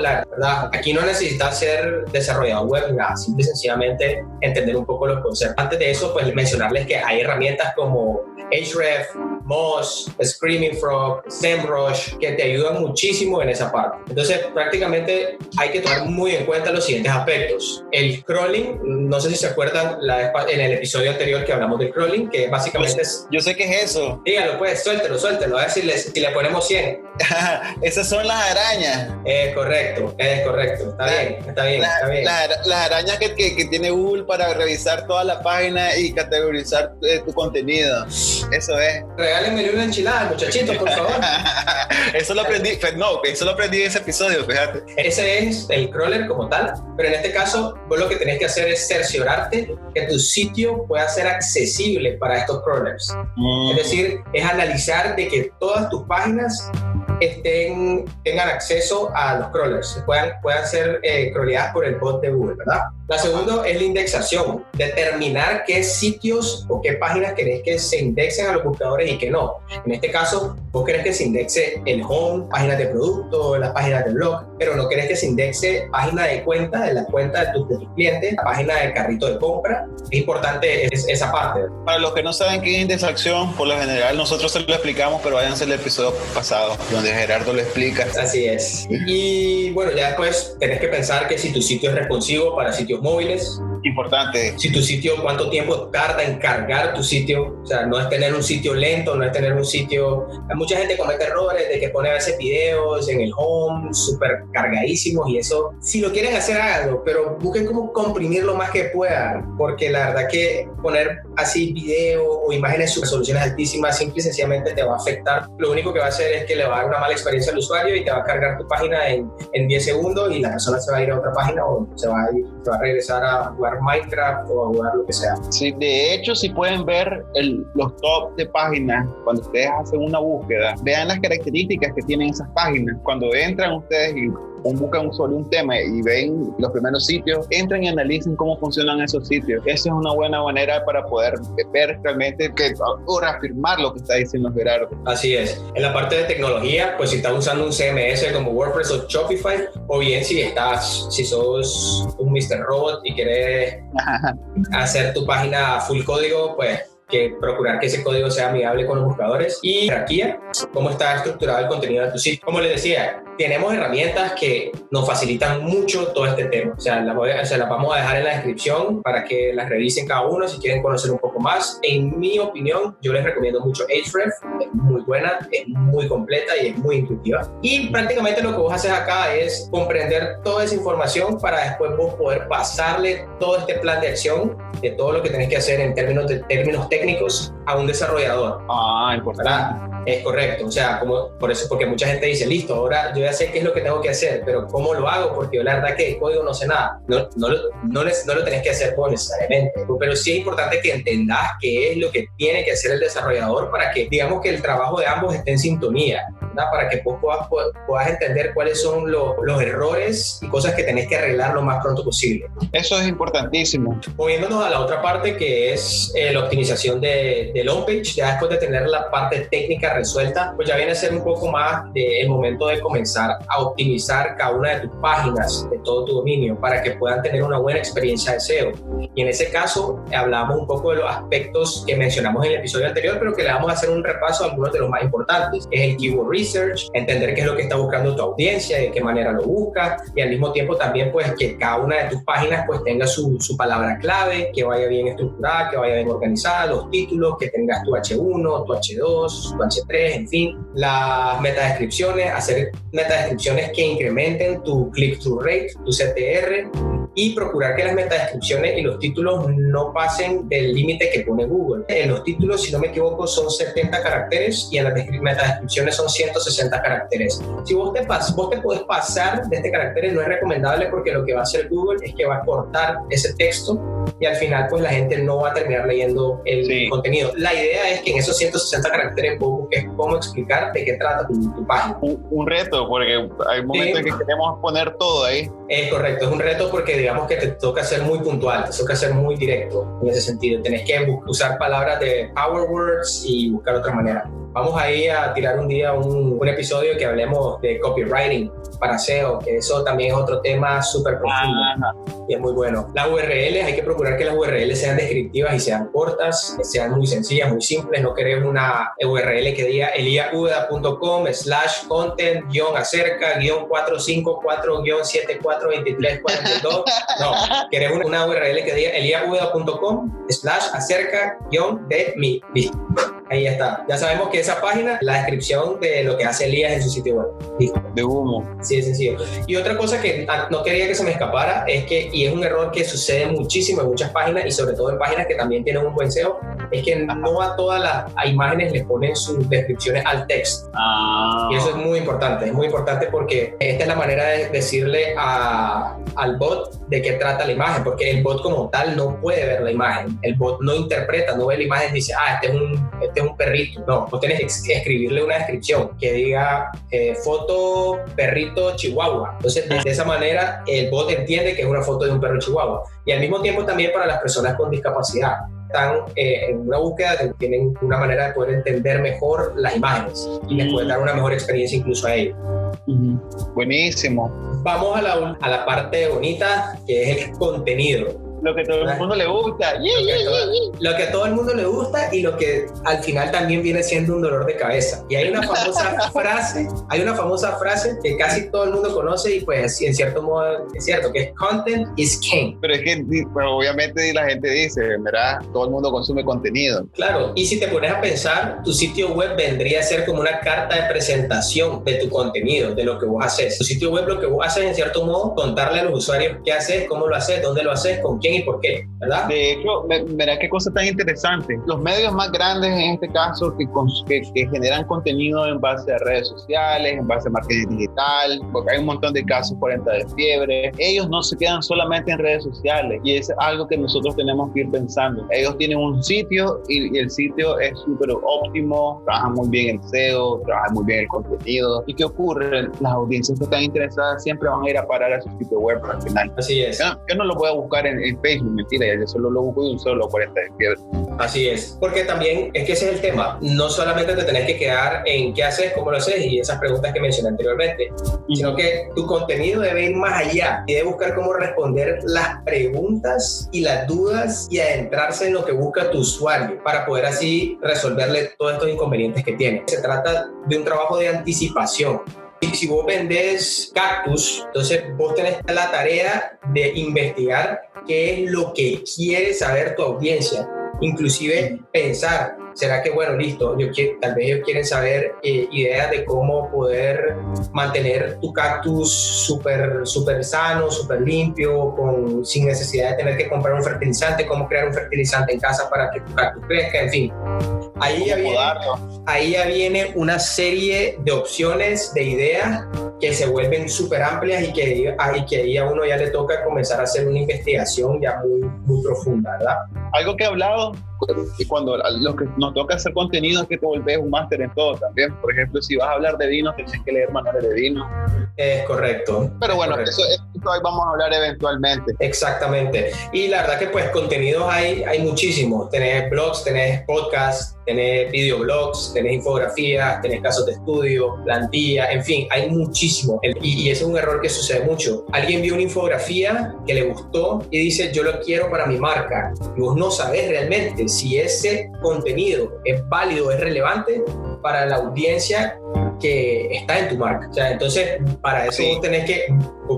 aquí no necesitas ser desarrollador web, nada, simple y sencillamente entender un poco los conceptos. Antes de eso, pues mencionarles que hay herramientas como Href, Moz, Screaming Frog, SEMrush, que te ayudan muchísimo en esa parte. Entonces, prácticamente hay que tomar muy en cuenta los siguientes aspectos. El crawling, no sé si se acuerdan la, en el episodio anterior que hablamos del crawling, que básicamente es... Yo sé que es eso. Dígalo, pues, suéltelo, suéltelo, a ver si, si le ponemos 100. [laughs] Esas son las arañas. Es correcto, es correcto. Está bien, está bien, está bien. las arañas que, que, tiene Google para revisar toda la página y categorizar eh, tu contenido. Eso es. Real regálenme una enchilada, muchachitos, por favor. [laughs] eso lo aprendí, no, eso lo aprendí en ese episodio, fíjate. Ese es el crawler como tal, pero en este caso vos lo que tenés que hacer es cerciorarte que tu sitio pueda ser accesible para estos crawlers. Mm. Es decir, es analizar de que todas tus páginas estén, tengan acceso a los crawlers, puedan, puedan ser eh, crawleadas por el bot de Google, ¿verdad? La segunda es la indexación, determinar qué sitios o qué páginas querés que se indexen a los buscadores y qué no. En este caso, vos querés que se indexe el home, páginas de producto, las páginas de blog, pero no querés que se indexe página de cuenta, de la cuenta de tus, de tus clientes, la página del carrito de compra. Es importante es- esa parte. Para los que no saben qué es indexación, por lo general nosotros se lo explicamos, pero váyanse al episodio pasado, donde Gerardo lo explica. Así es. Y bueno, ya después tenés que pensar que si tu sitio es responsivo para sitios móviles, Importante. si tu sitio, cuánto tiempo tarda en cargar tu sitio. O sea, no es tener un sitio lento, no es tener un sitio... Hay mucha gente comete errores de que pone a veces videos en el home súper cargadísimos y eso, si lo quieren hacer, háganlo, pero busquen cómo comprimir lo más que puedan, porque la verdad que poner así video o imágenes super resoluciones altísimas simple y sencillamente te va a afectar. Lo único que va a hacer es que le va a dar una mala experiencia al usuario y te va a cargar tu página en, en 10 segundos y la persona se va a ir a otra página o se va a, ir, se va a regresar a jugar Minecraft o jugar lo que sea. Sí, de hecho, si pueden ver los top de páginas, cuando ustedes hacen una búsqueda, vean las características que tienen esas páginas. Cuando entran ustedes y un- buscan un solo un tema y ven los primeros sitios, entren y analicen cómo funcionan esos sitios. Esa es una buena manera para poder ver realmente que ahora afirmar lo que está diciendo Gerardo. Así es. En la parte de tecnología, pues si estás usando un CMS como WordPress o Shopify, o bien si estás, si sos un Mr. Robot y quieres hacer tu página full código, pues que procurar que ese código sea amigable con los buscadores y jerarquía, cómo está estructurado el contenido de tu sitio. Como les decía, tenemos herramientas que nos facilitan mucho todo este tema. O sea, las, voy o sea, las vamos a dejar en la descripción para que las revisen cada uno si quieren conocer un poco más. En mi opinión, yo les recomiendo mucho Ahrefs, es muy buena, es muy completa y es muy intuitiva. Y prácticamente lo que vos haces acá es comprender toda esa información para después vos poder pasarle todo este plan de acción de todo lo que tenés que hacer en términos, de, términos técnicos técnicos a un desarrollador. Ah, importante. ¿verdad? Es correcto, o sea, como, por eso, porque mucha gente dice, listo, ahora yo ya sé qué es lo que tengo que hacer, pero ¿cómo lo hago? Porque yo la verdad que de código no sé nada. No, no, no, les- no lo tenés que hacer vos necesariamente, pero sí es importante que entendás qué es lo que tiene que hacer el desarrollador para que, digamos, que el trabajo de ambos esté en sintonía, ¿verdad? Para que vos puedas, puedas entender cuáles son los, los errores y cosas que tenés que arreglar lo más pronto posible. Eso es importantísimo. Moviéndonos a la otra parte que es eh, la optimización de, del homepage, ya después de tener la parte técnica resuelta, pues ya viene a ser un poco más del momento de comenzar a optimizar cada una de tus páginas de todo tu dominio para que puedan tener una buena experiencia de SEO. Y en ese caso hablamos un poco de los aspectos que mencionamos en el episodio anterior, pero que le vamos a hacer un repaso a algunos de los más importantes. Es el keyword research, entender qué es lo que está buscando tu audiencia, de qué manera lo busca y al mismo tiempo también pues que cada una de tus páginas pues tenga su, su palabra clave, que vaya bien estructurada, que vaya bien organizada, los títulos, que tengas tu H1, tu H2, tu H3, en fin, las metadescripciones, hacer metadescripciones que incrementen tu click-through rate, tu CTR y procurar que las metadescripciones y los títulos no pasen del límite que pone Google. En los títulos, si no me equivoco, son 70 caracteres y en las descri- metadescripciones son 160 caracteres. Si vos te, pas vos te podés pasar de este carácter, no es recomendable porque lo que va a hacer Google es que va a cortar ese texto y al final pues la gente no va a terminar leyendo el Sí. contenido. La idea es que en esos 160 caracteres vos busques cómo explicar de qué trata tu, tu página. Un, un reto, porque hay momentos Sí. en que queremos poner todo ahí. Es correcto, es un reto porque digamos que te toca ser muy puntual, te toca ser muy directo en ese sentido. Tenés que usar palabras de power words y buscar otra manera. Vamos ahí a tirar un día un, un episodio que hablemos de copywriting para SEO, que eso también es otro tema súper profundo Ajá. y es muy bueno. Las URLs, hay que procurar que las URLs sean descriptivas y sean cortas, sean muy sencillas, muy simples. No queremos una URL que diga eliacuda.com slash content guion acerca guion 454 guion 742342. No, queremos una URL que diga eliacuda.com slash acerca guion de mi. Listo. Ahí está. Ya sabemos que esa página, la descripción de lo que hace Elías en su sitio web. Listo. De humo. Sí, de sencillo. Y otra cosa que ah, no quería que se me escapara es que, y es un error que sucede muchísimo en muchas páginas y sobre todo en páginas que también tienen un buen SEO, es que no a todas las a imágenes le ponen sus descripciones al texto. Ah. Y eso es muy importante, es muy importante porque esta es la manera de decirle a, al bot de qué trata la imagen, porque el bot como tal no puede ver la imagen, el bot no interpreta, no ve la imagen y dice, ah, este es un, este es un perrito. No, vos tenés que escribirle una descripción que diga eh, foto perrito chihuahua. Entonces, de esa manera, el bot entiende que es una foto de un perro chihuahua. Y al mismo tiempo también para las personas con discapacidad están eh, en una búsqueda, tienen una manera de poder entender mejor las imágenes y les puede dar una mejor experiencia incluso a ellos. Buenísimo. Vamos a la, a la parte bonita, que es el contenido lo que todo el mundo le gusta. Lo que, todo, lo que, a todo el mundo le gusta y lo que al final también viene siendo un dolor de cabeza. Y hay una famosa [laughs] frase, hay una famosa frase que casi todo el mundo conoce y pues en cierto modo es cierto, que es content is king. Pero es que obviamente la gente dice, ¿verdad? Todo el mundo consume contenido. Claro, y si te pones a pensar, tu sitio web vendría a ser como una carta de presentación de tu contenido, de lo que vos haces. Tu sitio web lo que vos haces en cierto modo, contarle a los usuarios qué haces, cómo lo haces, dónde lo haces, con quién y por qué, ¿verdad? De hecho, verá qué cosa tan interesante. Los medios más grandes en este caso que, que, generan contenido en base a redes sociales, en base a marketing digital, porque hay un montón de casos 40 de fiebre, ellos no se quedan solamente en redes sociales y es algo que nosotros tenemos que ir pensando. Ellos tienen un sitio y, el sitio es súper óptimo, trabajan muy bien el SEO, trabajan muy bien el contenido. ¿Y qué ocurre? Las audiencias que están interesadas siempre van a ir a parar a su sitio web al final. Así es. Yo, no lo voy a buscar en, en Facebook, mentira, ya yo solo lo busco de un solo 40 de fiebre. Así es, porque también es que ese es el tema, no solamente te tenés que quedar en qué haces, cómo lo haces y esas preguntas que mencioné anteriormente, sino que tu contenido debe ir más allá y debe buscar cómo responder las preguntas y las dudas y adentrarse en lo que busca tu usuario para poder así resolverle todos estos inconvenientes que tiene. Se trata de un trabajo de anticipación, y si vos vendés cactus, entonces vos tenés la tarea de investigar qué es lo que quiere saber tu audiencia. Inclusive pensar, ¿será que, bueno, listo, yo tal vez ellos quieren saber eh, ideas de cómo poder mantener tu cactus súper super sano, súper limpio, con, sin necesidad de tener que comprar un fertilizante, cómo crear un fertilizante en casa para que tu cactus crezca, en fin. Ahí ya, viene, ahí ya viene una serie de opciones, de ideas que se vuelven súper amplias y que, y que ahí a uno ya le toca comenzar a hacer una investigación ya muy, muy profunda, ¿verdad? Algo que he hablado y cuando lo que nos toca hacer contenido es que te volvés un máster en todo también. Por ejemplo, si vas a hablar de vino, tienes que leer manuales de vino. Es correcto. Pero bueno, Eso, eso ahí vamos a hablar eventualmente. Exactamente. Y la verdad que pues contenidos hay, hay muchísimos. Tenés blogs, tenés podcasts, tenés videoblogs, tenés infografías, tenés casos de estudio, plantilla, en fin, hay muchísimo. Y, y ese es un error que sucede mucho. Alguien vio una infografía que le gustó y dice, yo lo quiero para mi marca. Y vos no sabés realmente si ese contenido es válido, es relevante para la audiencia que está en tu marca. O sea, entonces, para eso tenés que,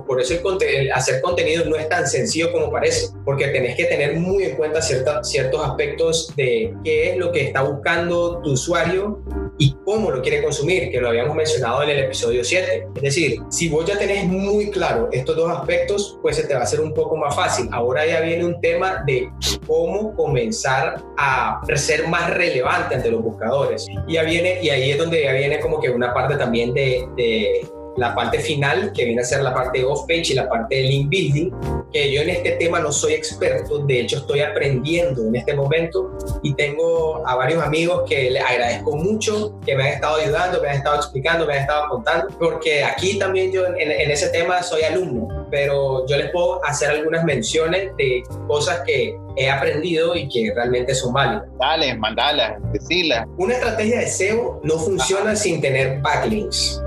por eso el, hacer contenido no es tan sencillo como parece, porque tenés que tener muy en cuenta ciertos aspectos de qué es lo que está buscando tu usuario y cómo lo quiere consumir, que lo habíamos mencionado en el episodio 7. Es decir, si vos ya tenés muy claro estos dos aspectos, pues se te va a hacer un poco más fácil. Ahora ya viene un tema de cómo comenzar a ser más relevante ante los buscadores. Y, ya viene, y ahí es donde ya viene como que una parte también de, de la parte final, que viene a ser la parte off-page y la parte de link building, que yo en este tema no soy experto, de hecho estoy aprendiendo en este momento y tengo a varios amigos que les agradezco mucho, que me han estado ayudando, me han estado explicando, me han estado contando, porque aquí también yo en, en ese tema soy alumno, pero yo les puedo hacer algunas menciones de cosas que he aprendido y que realmente son válidas. Dale, mandalas, decirlas. Una estrategia de SEO no funciona sin tener backlinks.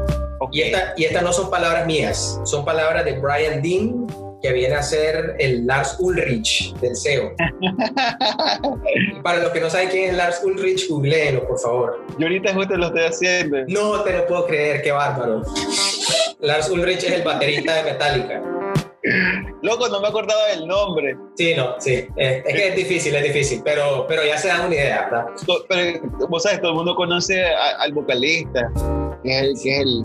Y, y estas no son palabras mías, son palabras de Brian Dean, que viene a ser el Lars Ulrich del SEO. [laughs] Para los que no saben quién es Lars Ulrich, googleenlo, por favor. Yo ahorita justo lo estoy haciendo. No te lo puedo creer, qué bárbaro. Lars Ulrich es el baterista de Metallica. Loco, no me acordaba del nombre. Sí, no, sí. Es, que es difícil, es difícil, pero, pero ya se dan una idea, ¿verdad? Pero, vos sabes, todo el mundo conoce al vocalista, que es el, que es el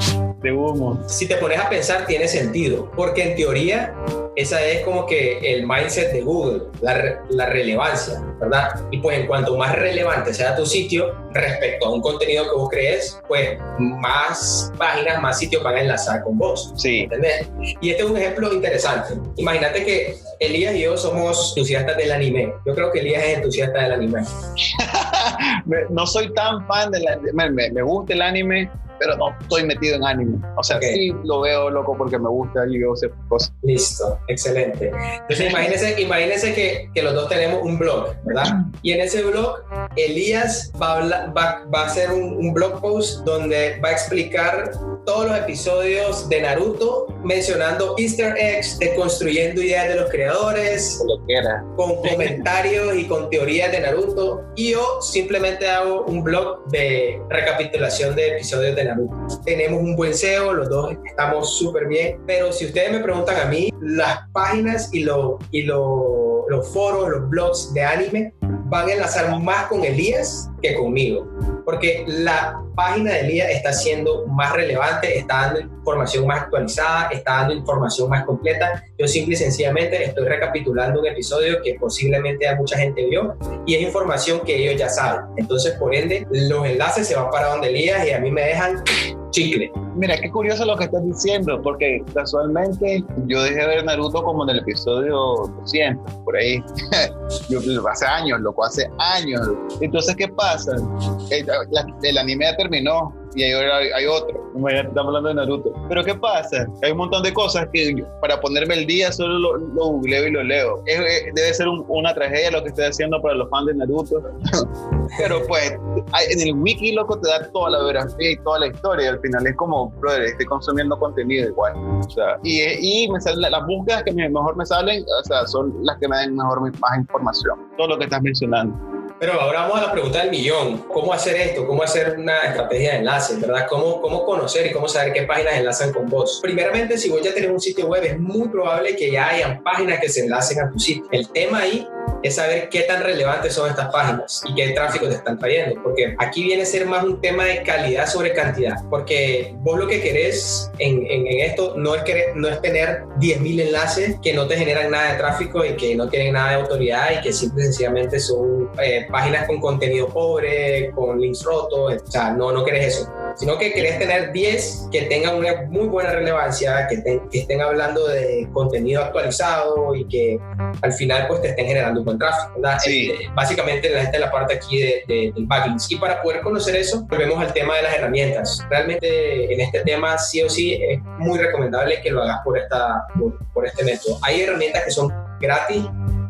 sí. de humo. Si te pones a pensar, tiene sentido, porque en teoría esa es como que el mindset de Google, la, la relevancia, ¿verdad? Y pues en cuanto más relevante sea tu sitio respecto a un contenido que vos crees, pues más páginas, más sitios van a enlazar con vos. Sí. ¿Entendés? Y este es un ejemplo interesante. Imagínate que Elías y yo somos entusiastas del anime. Yo creo que Elías es entusiasta del anime. [laughs] [laughs] no soy tan fan del anime, me, me gusta el anime, pero no estoy metido en anime. O sea, Okay. sí lo veo loco porque me gusta y veo esas cosas. Listo, excelente. Entonces imagínense, imagínense que, que los dos tenemos un blog, ¿verdad? Y en ese blog, Elías va a, va, va a hacer un, un blog post donde va a explicar todos los episodios de Naruto, mencionando easter eggs, construyendo ideas de los creadores, Lo que era. con comentarios y con teorías de Naruto. Y yo simplemente hago un blog de recapitulación de episodios de Tenemos un buen SEO, los dos estamos súper bien. Pero si ustedes me preguntan a mí, las páginas y, lo- y lo- los foros, los blogs de anime van a enlazar más con Elías que conmigo. Porque la página de Elías está siendo más relevante, está dando información más actualizada, está dando información más completa. Yo simple y sencillamente estoy recapitulando un episodio que posiblemente a mucha gente vio y es información que ellos ya saben. Entonces, por ende, los enlaces se van para donde Elías y a mí me dejan Mira, qué curioso lo que estás diciendo, porque casualmente yo dejé de ver Naruto como en el episodio 200, por ahí. [laughs] yo, hace años, loco, hace años. Entonces, ¿qué pasa? El, el anime ya terminó y hay, hay- otro. Imagínate, Estamos hablando de Naruto. Pero ¿qué pasa? Hay un montón de cosas que para ponerme el día solo lo, lo googleo y lo leo. Es- es- debe ser un- una tragedia lo que estoy haciendo para los fans de Naruto. [laughs] Pero pues, hay- en el wiki, loco, te da toda la biografía y toda la historia. Al final es como, brother, estoy consumiendo contenido igual. O sea, y, y me salen, las búsquedas que me- mejor me salen, o sea, son las que me dan mejor, más información. Todo lo que estás mencionando. Pero ahora vamos a la pregunta del millón. ¿Cómo hacer esto? ¿Cómo hacer una estrategia de enlace? ¿Verdad? ¿Cómo, ¿Cómo conocer y cómo saber qué páginas enlazan con vos? Primeramente, si vos ya tenés un sitio web, es muy probable que ya hayan páginas que se enlacen a tu sitio. El tema ahí es saber qué tan relevantes son estas páginas y qué tráfico te están trayendo. Porque aquí viene a ser más un tema de calidad sobre cantidad. Porque vos lo que querés en, en- esto no es, querer- no es tener 10.000 enlaces que no te generan nada de tráfico y que no tienen nada de autoridad y que simple y sencillamente son eh, páginas con contenido pobre, con links rotos. O sea, no, no querés eso. Sino que querés tener 10 que tengan una muy buena relevancia, que, te- que estén hablando de contenido actualizado y que al final pues te estén generando un buen tráfico. ¿verdad? Sí. Eh, básicamente la gente en la parte aquí de, de- del backlinks. Y para poder conocer eso, volvemos al tema de las herramientas. Realmente en este tema sí o sí es muy recomendable que lo hagas por, esta, por, por este método. Hay herramientas que son gratis.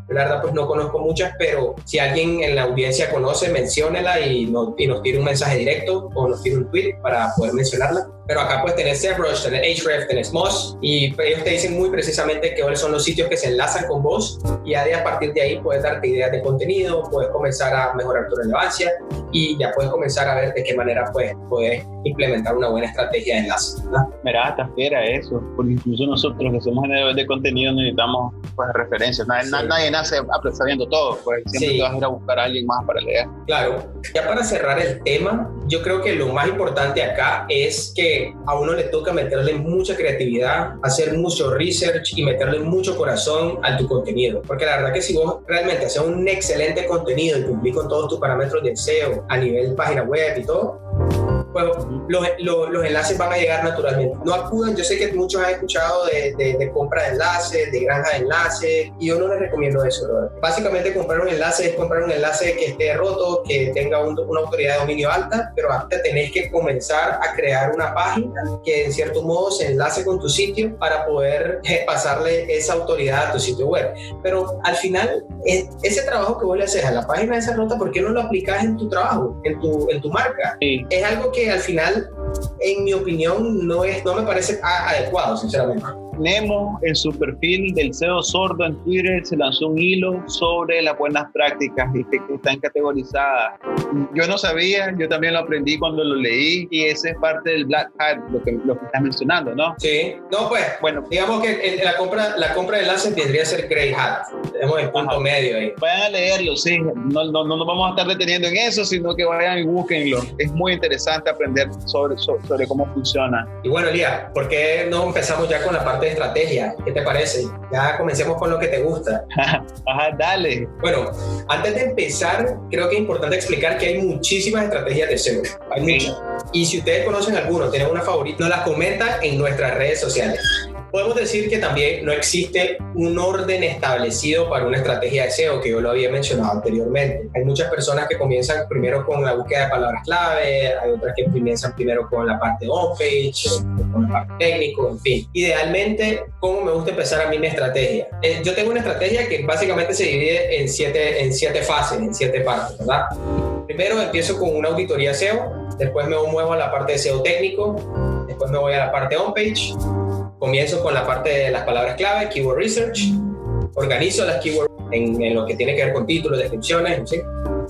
La verdad, pues no conozco muchas, pero si alguien en la audiencia conoce, menciónela y, no- y nos un mensaje directo o nos tire un tweet para poder mencionarla. Pero acá pues tenés SEMrush, tenés Ahrefs, tenés Moz y ellos te dicen muy precisamente qué son los sitios que se enlazan con vos y a partir de ahí puedes darte ideas de contenido, puedes comenzar a mejorar tu relevancia y ya puedes comenzar a ver de qué manera pues, puedes implementar una buena estrategia de enlace. ¿verdad? Mira, hasta fiera eso, porque incluso nosotros que somos generadores de contenido necesitamos pues, referencias. Nadie, Sí. na- nadie nace sabiendo todo, pues siempre Sí. te vas a ir a buscar a alguien más para leer. Claro, ya para cerrar el tema, yo creo que lo más importante acá es que a uno le toca meterle mucha creatividad, hacer mucho research y meterle mucho corazón a tu contenido. Porque la verdad que si vos realmente haces un excelente contenido y cumplís con todos tus parámetros de SEO a nivel página web y todo, pues los, los- los enlaces van a llegar naturalmente. No acudan, yo sé que muchos han escuchado de, de- de compra de enlaces, de granja de enlaces, y yo no les recomiendo eso. ¿verdad? Básicamente comprar un enlace es comprar un enlace que esté roto, que tenga un- una autoridad de dominio alta, pero antes tenés que comenzar a crear una página que en cierto modo se enlace con tu sitio para poder eh, pasarle esa autoridad a tu sitio web. Pero al final, es- ese trabajo que vos le haces a la página de esa nota, ¿por qué no lo aplicas en tu trabajo, en tu, en tu marca? Sí. es algo que al final, en mi opinión, no, es, no me parece adecuado, sinceramente. Nemo, en su perfil del CEO Sordo en Twitter, se lanzó un hilo sobre las buenas prácticas y que, están categorizadas. Yo no sabía, yo también lo aprendí cuando lo leí y ese es parte del Black Hat, lo que, lo que estás mencionando, ¿no? Sí, no, pues, Bueno, digamos que la compra, la compra de enlaces vendría a ser Grey Hat. Tenemos el punto Ajá. medio ahí. vayan a leerlo, sí. No, no, no nos vamos a estar deteniendo en eso, sino que vayan y búsquenlo. Es muy interesante aprender sobre, sobre, sobre cómo funciona. Y bueno, Elías, ¿por qué no empezamos ya con la parte de estrategia. ¿Qué te parece? Ya comencemos con lo que te gusta. [laughs] Ajá, dale. Bueno, antes de empezar, creo que es importante explicar que hay muchísimas estrategias de SEO. Hay muchas. Y si ustedes conocen alguno, tienen una favorita, nos las comentan en nuestras redes sociales. Podemos decir que también no existe un orden establecido para una estrategia de SEO, que yo lo había mencionado anteriormente. Hay muchas personas que comienzan primero con la búsqueda de palabras clave, hay otras que comienzan primero con la parte on-page, con la parte técnico, en fin. Idealmente, ¿cómo me gusta empezar a mí mi estrategia? Eh, yo tengo una estrategia que básicamente se divide en siete, en siete fases, en siete partes, ¿verdad? Primero empiezo con una auditoría SEO, después me muevo a la parte de SEO técnico, después me voy a la parte on-page, comienzo con la parte de las palabras clave, keyword research, organizo las keywords en, lo que tiene que ver con títulos, descripciones, ¿sí?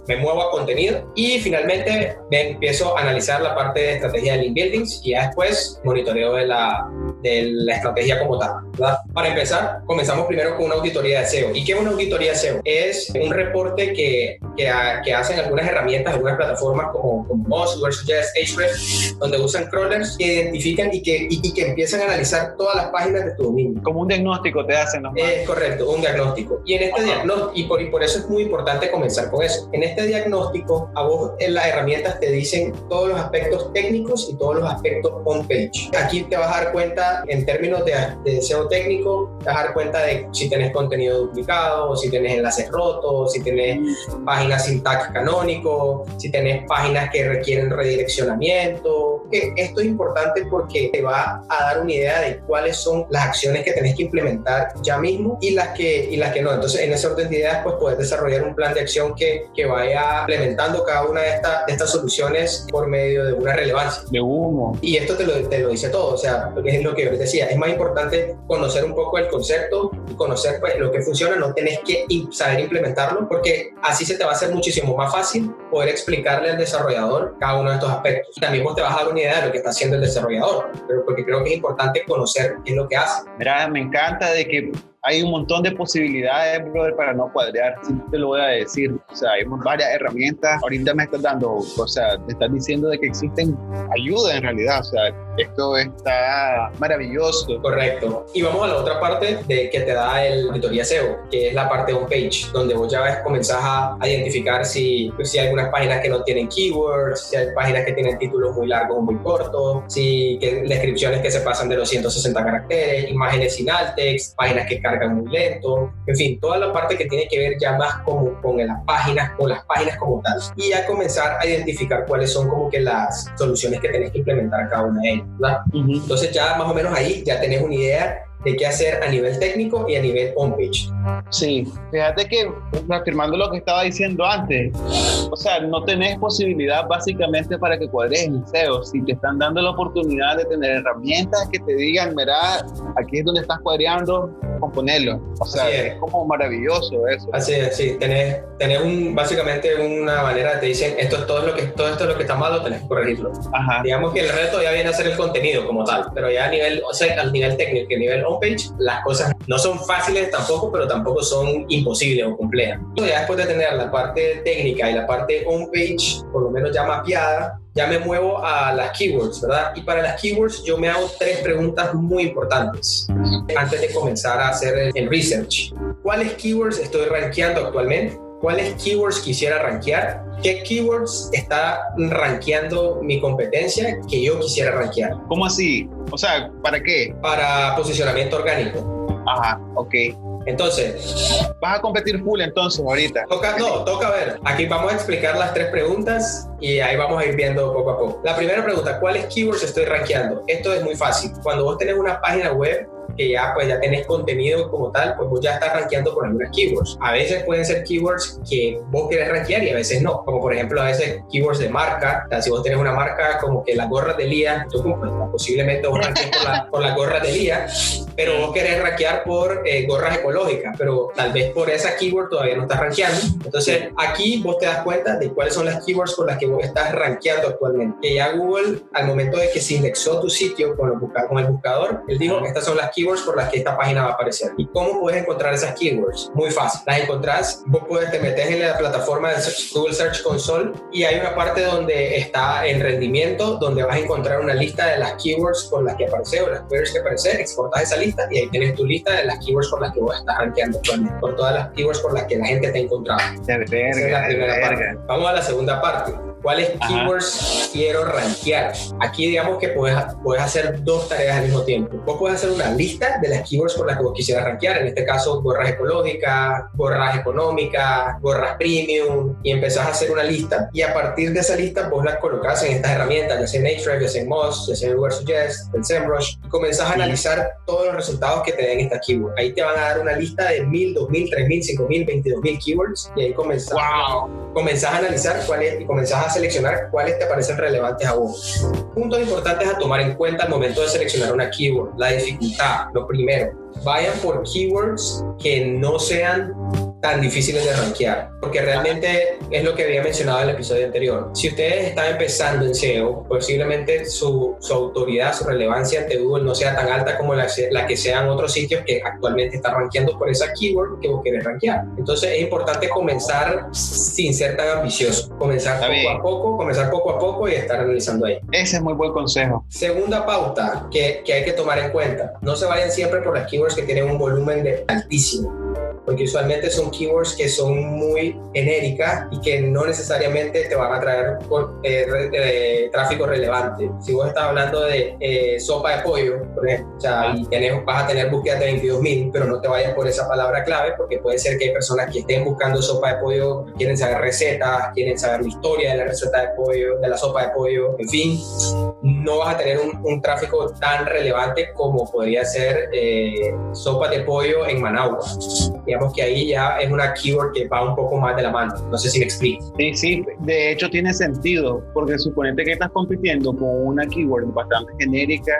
me muevo a contenido y finalmente me empiezo a analizar la parte de estrategia de link buildings y ya después monitoreo de la, de la estrategia como tal. ¿Verdad? Para empezar, comenzamos primero con una auditoría de SEO. ¿Y qué es una auditoría de SEO? Es un reporte que, que, que hacen algunas herramientas, algunas plataformas como, como Moz, Suggest, Ahrefs, donde usan crawlers que identifican y que, y, que empiezan a analizar todas las páginas de tu dominio. Como un diagnóstico te hacen, ¿no? Es correcto, un diagnóstico. Y en este diagnóstico, y por, y por eso es muy importante comenzar con eso. En este diagnóstico, a vos en las herramientas te dicen todos los aspectos técnicos y todos los aspectos on-page. Aquí te vas a dar cuenta, en términos de, de SEO técnico, te vas a dar cuenta de si tenés contenido duplicado, si tenés enlaces rotos, si tenés páginas sin tag canónico, si tenés páginas que requieren redireccionamiento. Que esto es importante porque te va a dar una idea de cuáles son las acciones que tenés que implementar ya mismo y las que, y las que no. Entonces, en ese orden de ideas, pues puedes desarrollar un plan de acción que, que vaya implementando cada una de, estas de estas soluciones por medio de una relevancia. De humo. Y esto te lo, te lo dice todo, o sea, es lo que yo les decía, es más importante conocer un poco el concepto y conocer pues, lo que funciona, no tenés que saber implementarlo porque así se te va a hacer muchísimo más fácil poder explicarle al desarrollador cada uno de estos aspectos. También vos te vas a dar una idea de lo que está haciendo el desarrollador, pero porque creo que es importante conocer qué es lo que hace. Mira, me encanta de que hay un montón de posibilidades, brother, para no cuadrear. Sí te lo voy a decir. O sea, hay varias herramientas. Ahorita me estás dando, o sea, me estás diciendo de que existen ayuda en realidad. O sea, esto está maravilloso. Correcto. Y vamos a la otra parte de que te da el auditoría SEO, que es la parte on-page, donde vos ya ves, comenzás a, identificar si, pues, si hay algunas páginas que no tienen keywords, si hay páginas que tienen títulos muy largos o muy cortos, si que, descripciones que se pasan de los 160 caracteres, imágenes sin alt text, páginas que cargan muy lento, en fin, toda la parte que tiene que ver ya más con, con las páginas, con las páginas como tal. Y ya comenzar a identificar cuáles son como que las soluciones que tenés que implementar cada una de ellas, ¿verdad? Entonces ya más o menos ahí ya tenés una idea de qué hacer a nivel técnico y a nivel on-page. Sí, fíjate que afirmando lo que estaba diciendo antes, o sea, no tenés posibilidad básicamente para que cuadres el SEO. Si te están dando la oportunidad de tener herramientas que te digan, mira, aquí es donde estás cuadreando, componerlo. O sea, es. como maravilloso eso. Así es, sí. Tenés, tenés un, básicamente una manera, te dicen, esto es todo, lo que, todo esto es lo que está malo, tenés que corregirlo. Ajá. Digamos que el reto ya viene a ser el contenido como tal, pero ya a nivel, o sea, al nivel técnico, a nivel homepage, las cosas no son fáciles tampoco, pero tampoco son imposibles o complejas. Ya después de tener la parte técnica y la parte on-page, por lo menos ya mapeada, ya me muevo a las keywords, ¿verdad? Y para las keywords yo me hago tres preguntas muy importantes antes de comenzar a hacer el research. ¿Cuáles keywords estoy rankeando actualmente? ¿Cuáles keywords quisiera rankear? ¿Qué keywords está rankeando mi competencia que yo quisiera rankear? ¿Cómo así? O sea, ¿para qué? Para posicionamiento orgánico. Ajá, ok. Entonces, vas a competir full entonces ahorita. Toca, no, toca ver. Aquí vamos a explicar las tres preguntas y ahí vamos a ir viendo poco a poco. La primera pregunta, ¿cuáles keywords estoy rankeando? Esto es muy fácil. Cuando vos tenés una página web que ya pues ya tenés contenido como tal, pues vos ya estás rankeando por algunas keywords. A veces pueden ser keywords que vos querés rankear y a veces no, como por ejemplo a veces keywords de marca, o sea, si vos tenés una marca como que las gorras de Lía, tú pues, posiblemente vos rankees por, la, por las gorras de Lía, pero vos querés rankear por eh, gorras ecológicas, pero tal vez por esa keyword todavía no estás rankeando. Entonces aquí vos te das cuenta de cuáles son las keywords con las que vos estás rankeando actualmente. Que ya Google, al momento de que se indexó tu sitio con, con el buscador, él dijo, estas son las keywords por las que esta página va a aparecer. ¿Y cómo puedes encontrar esas keywords? Muy fácil. Las encontrás, vos puedes, te metes en la plataforma de Google Search Console y hay una parte donde está en rendimiento, donde vas a encontrar una lista de las keywords con las que aparece o las queries que aparece, exportas esa lista y ahí tienes tu lista de las keywords por las que vos estás rankeando actualmente, por todas las keywords por las que la gente te ha encontrado. De verga, Esa es verga. Vamos a la segunda parte. ¿Cuáles keywords quiero rankear? Aquí digamos que puedes, puedes hacer dos tareas al mismo tiempo. Vos puedes hacer una lista de las keywords por las que vos quisieras rankear. En este caso, gorras ecológicas, gorras económicas, gorras premium. Y empezás a hacer una lista. Y a partir de esa lista, vos la colocas en estas herramientas, ya sea en Ahrefs, ya sea en Moz, ya sea en Suggest, en SEMrush. Y comenzás a analizar todos los resultados que te den estas keywords. Ahí te van a dar una lista de 1000, 2000, 3000, 5000, 22000 keywords. Y ahí comenzás Wow. comenzás a analizar cuáles y comenzás a seleccionar cuáles te parecen relevantes a vos. Puntos importantes a tomar en cuenta al momento de seleccionar una keyword. La dificultad, lo primero. Vayan por keywords que no sean tan difíciles de rankear, porque realmente es lo que había mencionado en el episodio anterior. Si ustedes están empezando en SEO, posiblemente su, su autoridad, su relevancia ante Google no sea tan alta como la, la que sean otros sitios que actualmente están rankeando por esa keyword que vos querés rankear. Entonces es importante comenzar sin ser tan ambicioso, comenzar Está poco bien. a poco, comenzar poco a poco y estar analizando ahí. Ese es muy buen consejo. Segunda pauta que, que hay que tomar en cuenta, no se vayan siempre por las keywords que tienen un volumen de altísimo, porque usualmente son keywords que son muy genéricas y que no necesariamente te van a traer por- eh, re- eh, tráfico relevante. Si vos estás hablando de eh, sopa de pollo, por ejemplo, o sea, y tenés- vas a tener búsquedas de 22 mil, pero no te vayas por esa palabra clave, porque puede ser que hay personas que estén buscando sopa de pollo, quieren saber recetas, quieren saber la historia de la receta de pollo, de la sopa de pollo, en fin, no vas a tener un, un tráfico tan relevante como podría ser eh, sopa de pollo en Managua. Digamos que ahí ya es una keyword que va un poco más de la mano. No sé si me explico. Sí, sí, de hecho tiene sentido, porque suponete que estás compitiendo con una keyword bastante genérica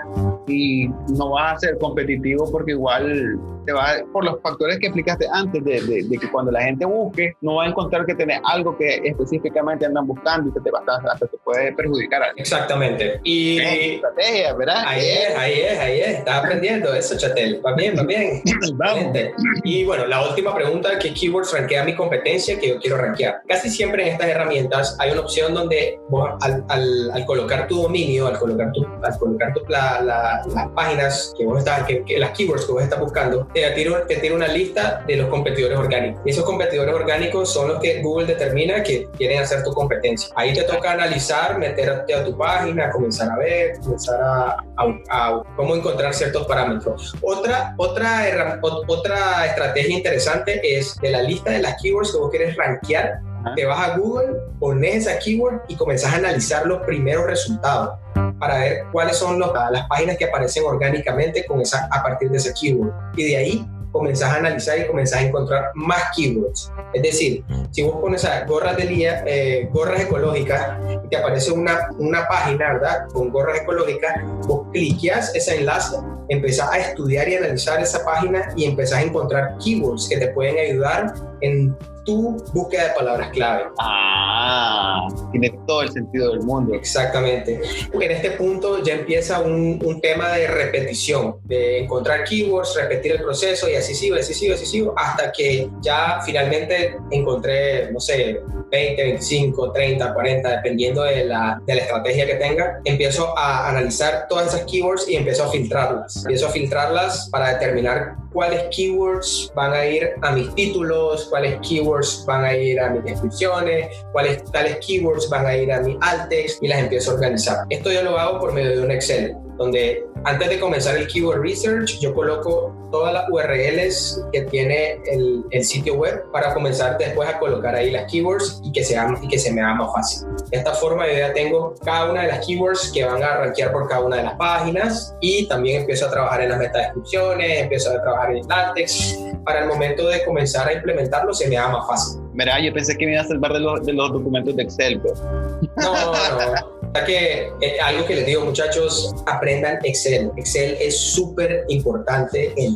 y no vas a ser competitivo porque igual te va, por los factores que explicaste antes, de, de- de que cuando la gente busque, no va a encontrar que tenés algo que específicamente andan buscando y que te, va a- hasta te puede perjudicar. a Exactamente. Y estrategia, ¿verdad? ahí es, ahí es, ahí es. Estás aprendiendo eso, Chatel. Va bien, va bien. [laughs] Vamos. Y bueno, la última pregunta, ¿qué keywords rankea mi competencia que yo quiero rankear? Casi siempre en estas herramientas hay una opción donde vos al, al- al colocar tu dominio, al colocar, tu, al colocar tu- la- la- las páginas que vos estás, que, que las keywords que vos estás buscando, te tira, te tira una lista de los competidores orgánicos. Y esos competidores orgánicos son los que Google determina que quieren hacer tu competencia. Ahí te toca analizar, meterte a tu página, comenzar a ver, comenzar a, a- a cómo encontrar ciertos parámetros. Otra, otra, otra estrategia interesante es de la lista de las keywords que vos querés rankear, Ajá. te vas a Google, pones esa keyword y comenzás a analizar los primeros resultados para ver cuáles son los- las páginas que aparecen orgánicamente con esa, a partir de esa keyword. Y de ahí comenzás a analizar y comenzás a encontrar más keywords. Es decir, si vos pones a gorras de día, eh, gorras ecológicas, y te aparece una, una página, ¿verdad? Con gorras ecológicas, vos cliqueas ese enlace, empezás a estudiar y analizar esa página y empezás a encontrar keywords que te pueden ayudar en tu búsqueda de palabras clave. Ah, tiene todo el sentido del mundo. Exactamente. En este punto ya empieza un, un tema de repetición, de encontrar keywords, repetir el proceso y así sigo, así sigo, así sigo, hasta que ya finalmente encontré, no sé, 20, 25, 30, 40, dependiendo de la, de la estrategia que tenga, empiezo a analizar todas esas keywords y empiezo a filtrarlas. Empiezo a filtrarlas para determinar cuáles keywords van a ir a mis títulos, cuáles keywords van a ir a mis descripciones, cuáles tales keywords van a ir a mi alt text y las empiezo a organizar. Esto yo lo hago por medio de un Excel, donde antes de comenzar el keyword research yo coloco todas las URLs que tiene el, el sitio web para comenzar después a colocar ahí las keywords y que, sea, y que se me haga más fácil. De esta forma yo ya tengo cada una de las keywords que van a rankear por cada una de las páginas y también empiezo a trabajar en las metadescripciones, empiezo a trabajar en el alt text. Para el momento de comenzar a implementarlo se me haga más fácil. Mira, yo pensé que me iba a salvar de los, de los documentos de Excel, pero No, no. O sea que eh, algo que les digo, muchachos, aprendan Excel. Excel es súper importante en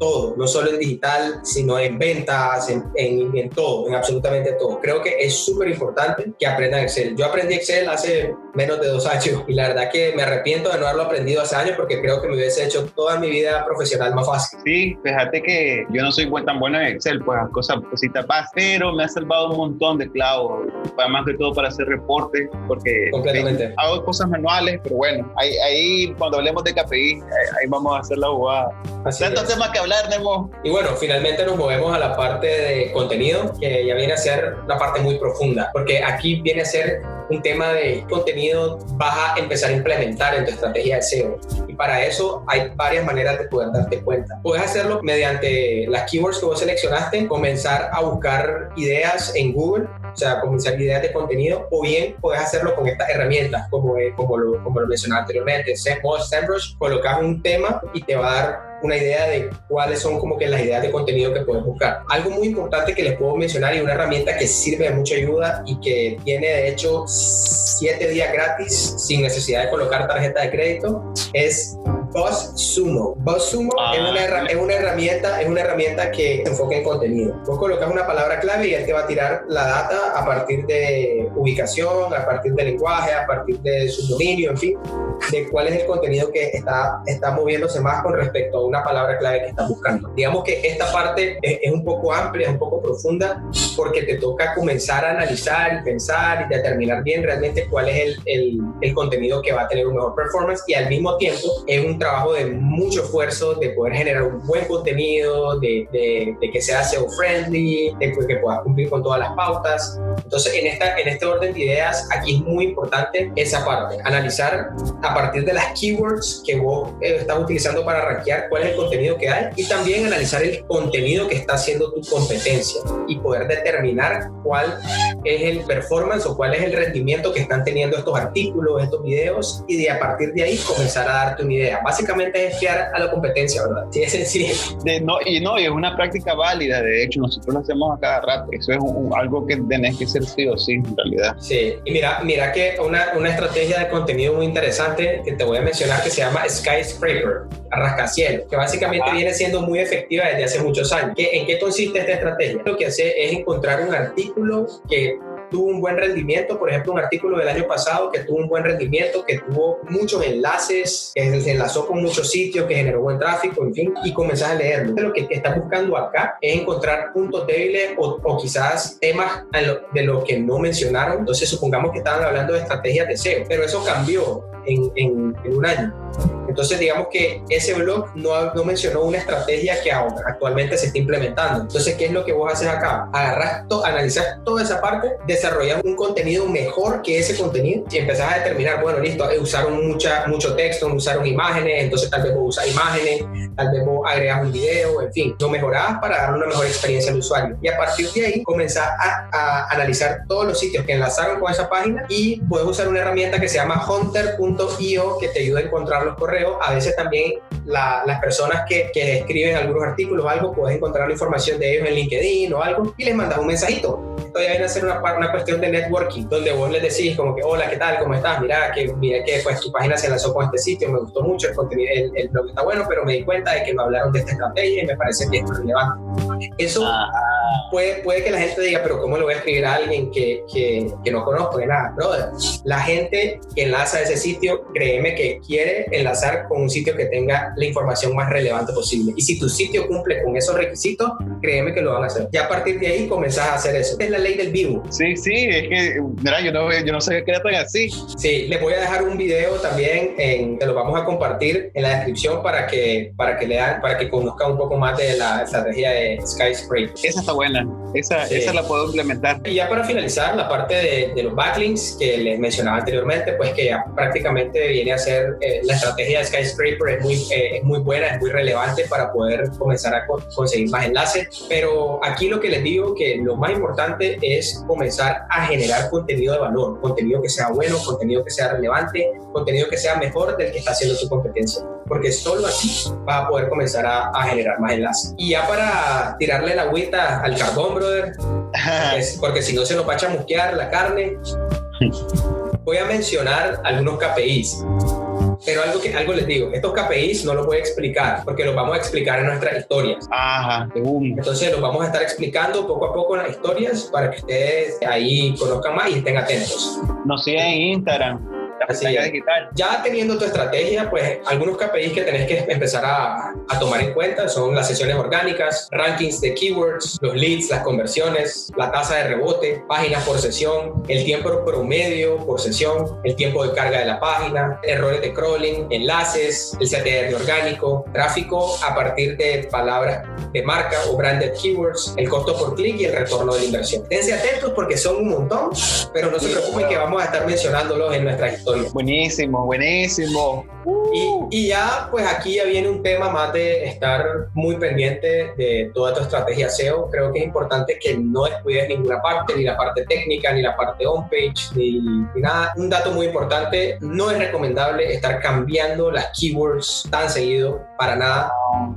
todo, no solo en digital, sino en ventas, en, en, en todo, en absolutamente todo. Creo que es súper importante que aprendan Excel. Yo aprendí Excel hace menos de dos años. Y la verdad que me arrepiento de no haberlo aprendido hace años porque creo que me hubiese hecho toda mi vida profesional más fácil. Sí, fíjate que yo no soy tan bueno en Excel, pues cosas, cositas más, pero me ha salvado un montón de clavos, más que todo para hacer reportes, porque Completamente. hago cosas manuales, pero bueno, ahí, ahí cuando hablemos de KPI, ahí, vamos a hacer la jugada. Así Tantos temas que hablar, Nemo. Y bueno, finalmente nos movemos a la parte de contenido, que ya viene a ser la parte muy profunda, porque aquí viene a ser un tema de contenido vas a empezar a implementar en tu estrategia de SEO. Y para eso hay varias maneras de poder darte cuenta. Puedes hacerlo mediante las keywords que vos seleccionaste, comenzar a buscar ideas en Google, o sea, comenzar ideas de contenido, o bien puedes hacerlo con estas herramientas, como, eh, como, lo, como lo mencionaba anteriormente, SEMrush, colocas un tema y te va a dar una idea de cuáles son como que las ideas de contenido que puedes buscar. Algo muy importante que les puedo mencionar y una herramienta que sirve de mucha ayuda y que tiene de hecho siete días gratis sin necesidad de colocar tarjeta de crédito es BuzzSumo. BuzzSumo Ah. es, una es una herramienta, es una herramienta que se enfoca en contenido. Vos colocas una palabra clave y él te va a tirar la data a partir de ubicación, a partir de lenguaje, a partir de subdominio, en fin, de cuál es el contenido que está, está moviéndose más con respecto a una palabra clave que estás buscando. Digamos que esta parte es, es un poco amplia, es un poco profunda, porque te toca comenzar a analizar y pensar y determinar bien realmente cuál es el, el, el contenido que va a tener un mejor performance y al mismo tiempo es un trabajo de mucho esfuerzo de poder generar un buen contenido, de, de, de que sea SEO friendly, de que puedas cumplir con todas las pautas. Entonces, en, esta, en este orden de ideas, aquí es muy importante esa parte, analizar a partir de las keywords que vos eh, estás utilizando para rankear cuál es el contenido que hay y también analizar el contenido que está haciendo tu competencia y poder determinar cuál es el performance o cuál es el rendimiento que están teniendo estos artículos, estos videos y de a partir de ahí comenzar a darte una idea. Básicamente es espiar a la competencia, ¿verdad? Sí, es sencillo. De- no, y no, y es una práctica válida, de hecho, nosotros lo hacemos a cada rato. Eso es un- algo que tenés que hacer sí o sí, en realidad. Sí, y mira, mira que una, una estrategia de contenido muy interesante que te voy a mencionar que se llama Skyscraper, rascacielos, que básicamente Ah. viene siendo muy efectiva desde hace muchos años. ¿Qué- ¿En qué consiste esta estrategia? Lo que hace es encontrar un artículo que tuvo un buen rendimiento, por ejemplo, un artículo del año pasado que tuvo un buen rendimiento, que tuvo muchos enlaces, que se enlazó con muchos sitios, que generó buen tráfico, en fin, y comenzás a leerlo. Lo que estás buscando acá es encontrar puntos débiles o, o quizás temas de lo que no mencionaron. Entonces, supongamos que estaban hablando de estrategias de SEO, pero eso cambió en, en- en un año. Entonces, digamos que ese blog no, no mencionó una estrategia que ahora actualmente se está implementando. Entonces, ¿qué es lo que vos haces acá? Agarras, to, analizas toda esa parte, desarrollas un contenido mejor que ese contenido y empezás a determinar, bueno, listo, eh, usaron mucha, mucho texto, usaron imágenes, entonces tal vez vos usas imágenes, tal vez vos agregas un video, en fin, lo mejorás para dar una mejor experiencia al usuario. Y a partir de ahí comenzás a, a analizar todos los sitios que enlazaron con esa página y puedes usar una herramienta que se llama hunter.io que te ayuda a encontrar los correos. A veces también la- las personas que, que escriben algunos artículos o algo, puedes encontrar la información de ellos en LinkedIn o algo y les mandas un mensajito. Ya viene a ser una, una cuestión de networking, donde vos les decís como que, hola, ¿qué tal? ¿Cómo estás? Mira que, mira que pues, tu página se lanzó con este sitio, me gustó mucho, el contenido, el, el blog está bueno, pero me di cuenta de que no hablaron de esta estrategia y me parece que es relevante. Eso puede, puede que la gente diga, pero ¿cómo le voy a escribir a alguien que, que, que no conozco de nada? Brother, la gente que enlaza a ese sitio, créeme que quiere enlazar con un sitio que tenga la información más relevante posible. Y si tu sitio cumple con esos requisitos, créeme que lo van a hacer. Y a partir de ahí comenzás a hacer eso. Es la ley del vivo. Sí, sí, es que, mira, yo no, yo no sabía que era tan así. Sí, les voy a dejar un video también, en, que lo vamos a compartir en la descripción para que, para que lean, para que conozcan un poco más de la estrategia de Skyscraper. Esa está buena, esa, Sí. esa la puedo implementar. Y ya para finalizar, la parte de, de los backlinks que les mencionaba anteriormente, pues que ya prácticamente viene a ser eh, la estrategia de Skyscraper es muy, eh, es muy buena, es muy relevante para poder comenzar a co- conseguir más enlaces. Pero aquí lo que les digo que lo más importante es comenzar a generar contenido de valor, contenido que sea bueno, contenido que sea relevante, contenido que sea mejor del que está haciendo tu competencia. Porque solo así vas a poder comenzar a, a generar más enlaces. Y ya para tirarle la agüita al carbón, brother, es [laughs] porque si no se nos va a chamusquear la carne. [laughs] Voy a mencionar algunos KPIs. Pero algo, que, algo les digo, estos KPIs no los voy a explicar porque los vamos a explicar en nuestras historias. Ajá, de un. Entonces los vamos a estar explicando poco a poco en las historias para que ustedes ahí conozcan más y estén atentos. Nos siguen en Instagram. Fritanga digital. Ya teniendo tu estrategia, pues algunos KPIs que tenés que empezar a, a, tomar en cuenta son las sesiones orgánicas, rankings de keywords, los leads, las conversiones, la tasa de rebote, páginas por sesión, el tiempo promedio por sesión, el tiempo de carga de la página, errores de crawling, enlaces, el CTR orgánico, tráfico a partir de palabras de marca o branded keywords, el costo por clic y el retorno de la inversión. Tense atentos porque son un montón, pero no se preocupen que vamos a estar mencionándolos en nuestra historia. Buenísimo, buenísimo. Y, y, ya, pues aquí ya viene un tema más de estar muy pendiente de toda tu estrategia SEO. Creo que es importante que no descuides ninguna parte, ni la parte técnica, ni la parte on-page, ni, ni nada. Un dato muy importante, no es recomendable estar cambiando las keywords tan seguido, para nada,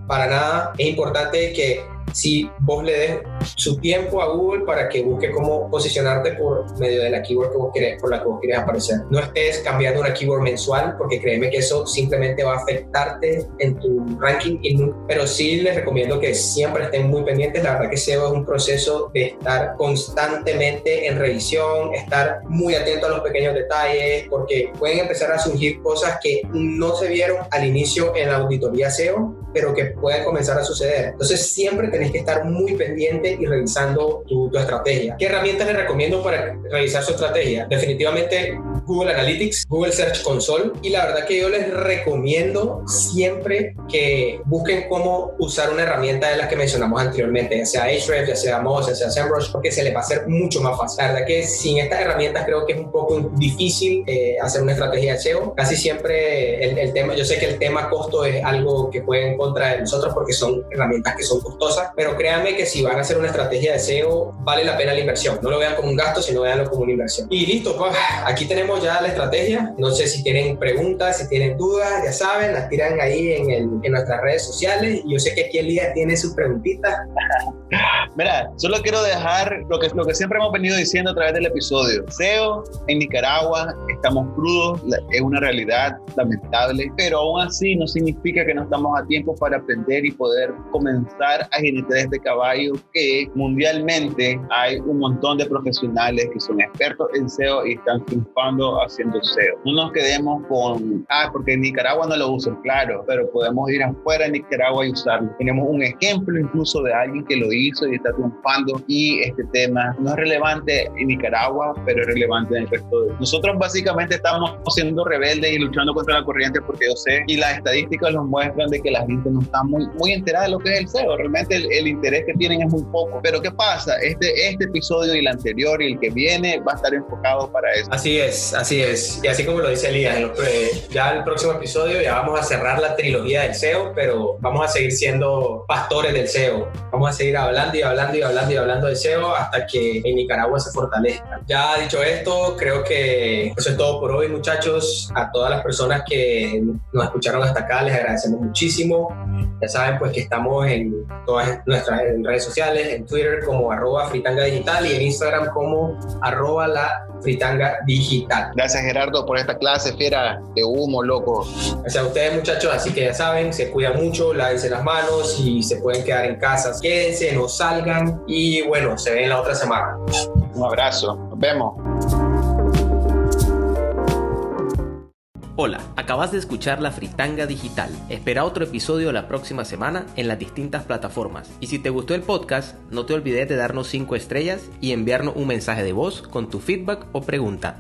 para nada. Es importante que si vos le des su tiempo a Google para que busque cómo posicionarte por medio de la keyword que vos querés, por la que vos querés aparecer. No estés cambiando una keyword mensual porque créeme que eso simplemente va a afectarte en tu ranking, pero sí les recomiendo que siempre estén muy pendientes. La verdad que SEO es un proceso de estar constantemente en revisión, estar muy atento a los pequeños detalles porque pueden empezar a surgir cosas que no se vieron al inicio en la auditoría SEO, pero que pueden comenzar a suceder. Entonces siempre tenés que estar muy pendiente y revisando tu, tu, estrategia. ¿Qué herramientas les recomiendo para revisar su estrategia? Definitivamente Google Analytics, Google Search Console y la verdad que yo les recomiendo siempre que busquen cómo usar una herramienta de las que mencionamos anteriormente, ya sea Ahrefs, ya sea Moz, ya sea SEMrush, porque se les va a hacer mucho más fácil. La verdad que sin estas herramientas creo que es un poco difícil eh, hacer una estrategia de SEO. Casi siempre el, el, tema, yo sé que el tema costo es algo que puede en contra de nosotros porque son herramientas que son costosas, pero créanme que si van a hacer una estrategia de SEO, vale la pena la inversión. No lo vean como un gasto, sino veanlo como una inversión. Y listo, pues aquí tenemos ya la estrategia. No sé si tienen preguntas, si tienen dudas, ya saben, las tiran ahí en, el, en nuestras redes sociales. Y yo sé que aquí Elías tiene sus preguntitas. [laughs] Mira, solo quiero dejar lo que, lo que siempre hemos venido diciendo a través del episodio. SEO en Nicaragua, estamos crudos, es una realidad lamentable, pero aún así no significa que no estamos a tiempo para aprender y poder comenzar a jinetear este caballo que mundialmente hay un montón de profesionales que son expertos en SEO y están triunfando haciendo SEO. No nos quedemos con, ah, porque en Nicaragua no lo usan, claro, pero podemos ir afuera de Nicaragua y usarlo. Tenemos un ejemplo incluso de alguien que lo hizo y está triunfando y este tema no es relevante en Nicaragua, pero es relevante en el resto de... Nosotros básicamente estamos siendo rebeldes y luchando contra la corriente porque yo sé y las estadísticas nos muestran de que la gente no está muy, muy enterada de lo que es el SEO. Realmente el, el interés que tienen es muy poco. Pero ¿qué pasa? Este, este episodio y el anterior y el que viene va a estar enfocado para eso. Así es, así es. Y así como lo dice Elías, ya el próximo episodio ya vamos a cerrar la trilogía del SEO, pero vamos a seguir siendo pastores del SEO. Vamos a seguir hablando y hablando y hablando y hablando de SEO hasta que en Nicaragua se fortalezca. Ya dicho esto, creo que eso es todo por hoy, muchachos. A todas las personas que nos escucharon hasta acá, les agradecemos muchísimo. Ya saben, pues que estamos en todas nuestras redes sociales, en Twitter como arroba fritanga digital y en Instagram como arroba la fritanga digital. Gracias Gerardo por esta clase fiera de humo, loco. Gracias a ustedes muchachos, así que ya saben, se cuidan mucho, lávense las manos y se pueden quedar en casa. Quédense, no salgan y bueno, se ven la otra semana. Un abrazo, nos vemos. Hola, acabas de escuchar La Fritanga Digital. Espera otro episodio la próxima semana en las distintas plataformas. Y si te gustó el podcast, no te olvides de darnos 5 estrellas y enviarnos un mensaje de voz con tu feedback o pregunta.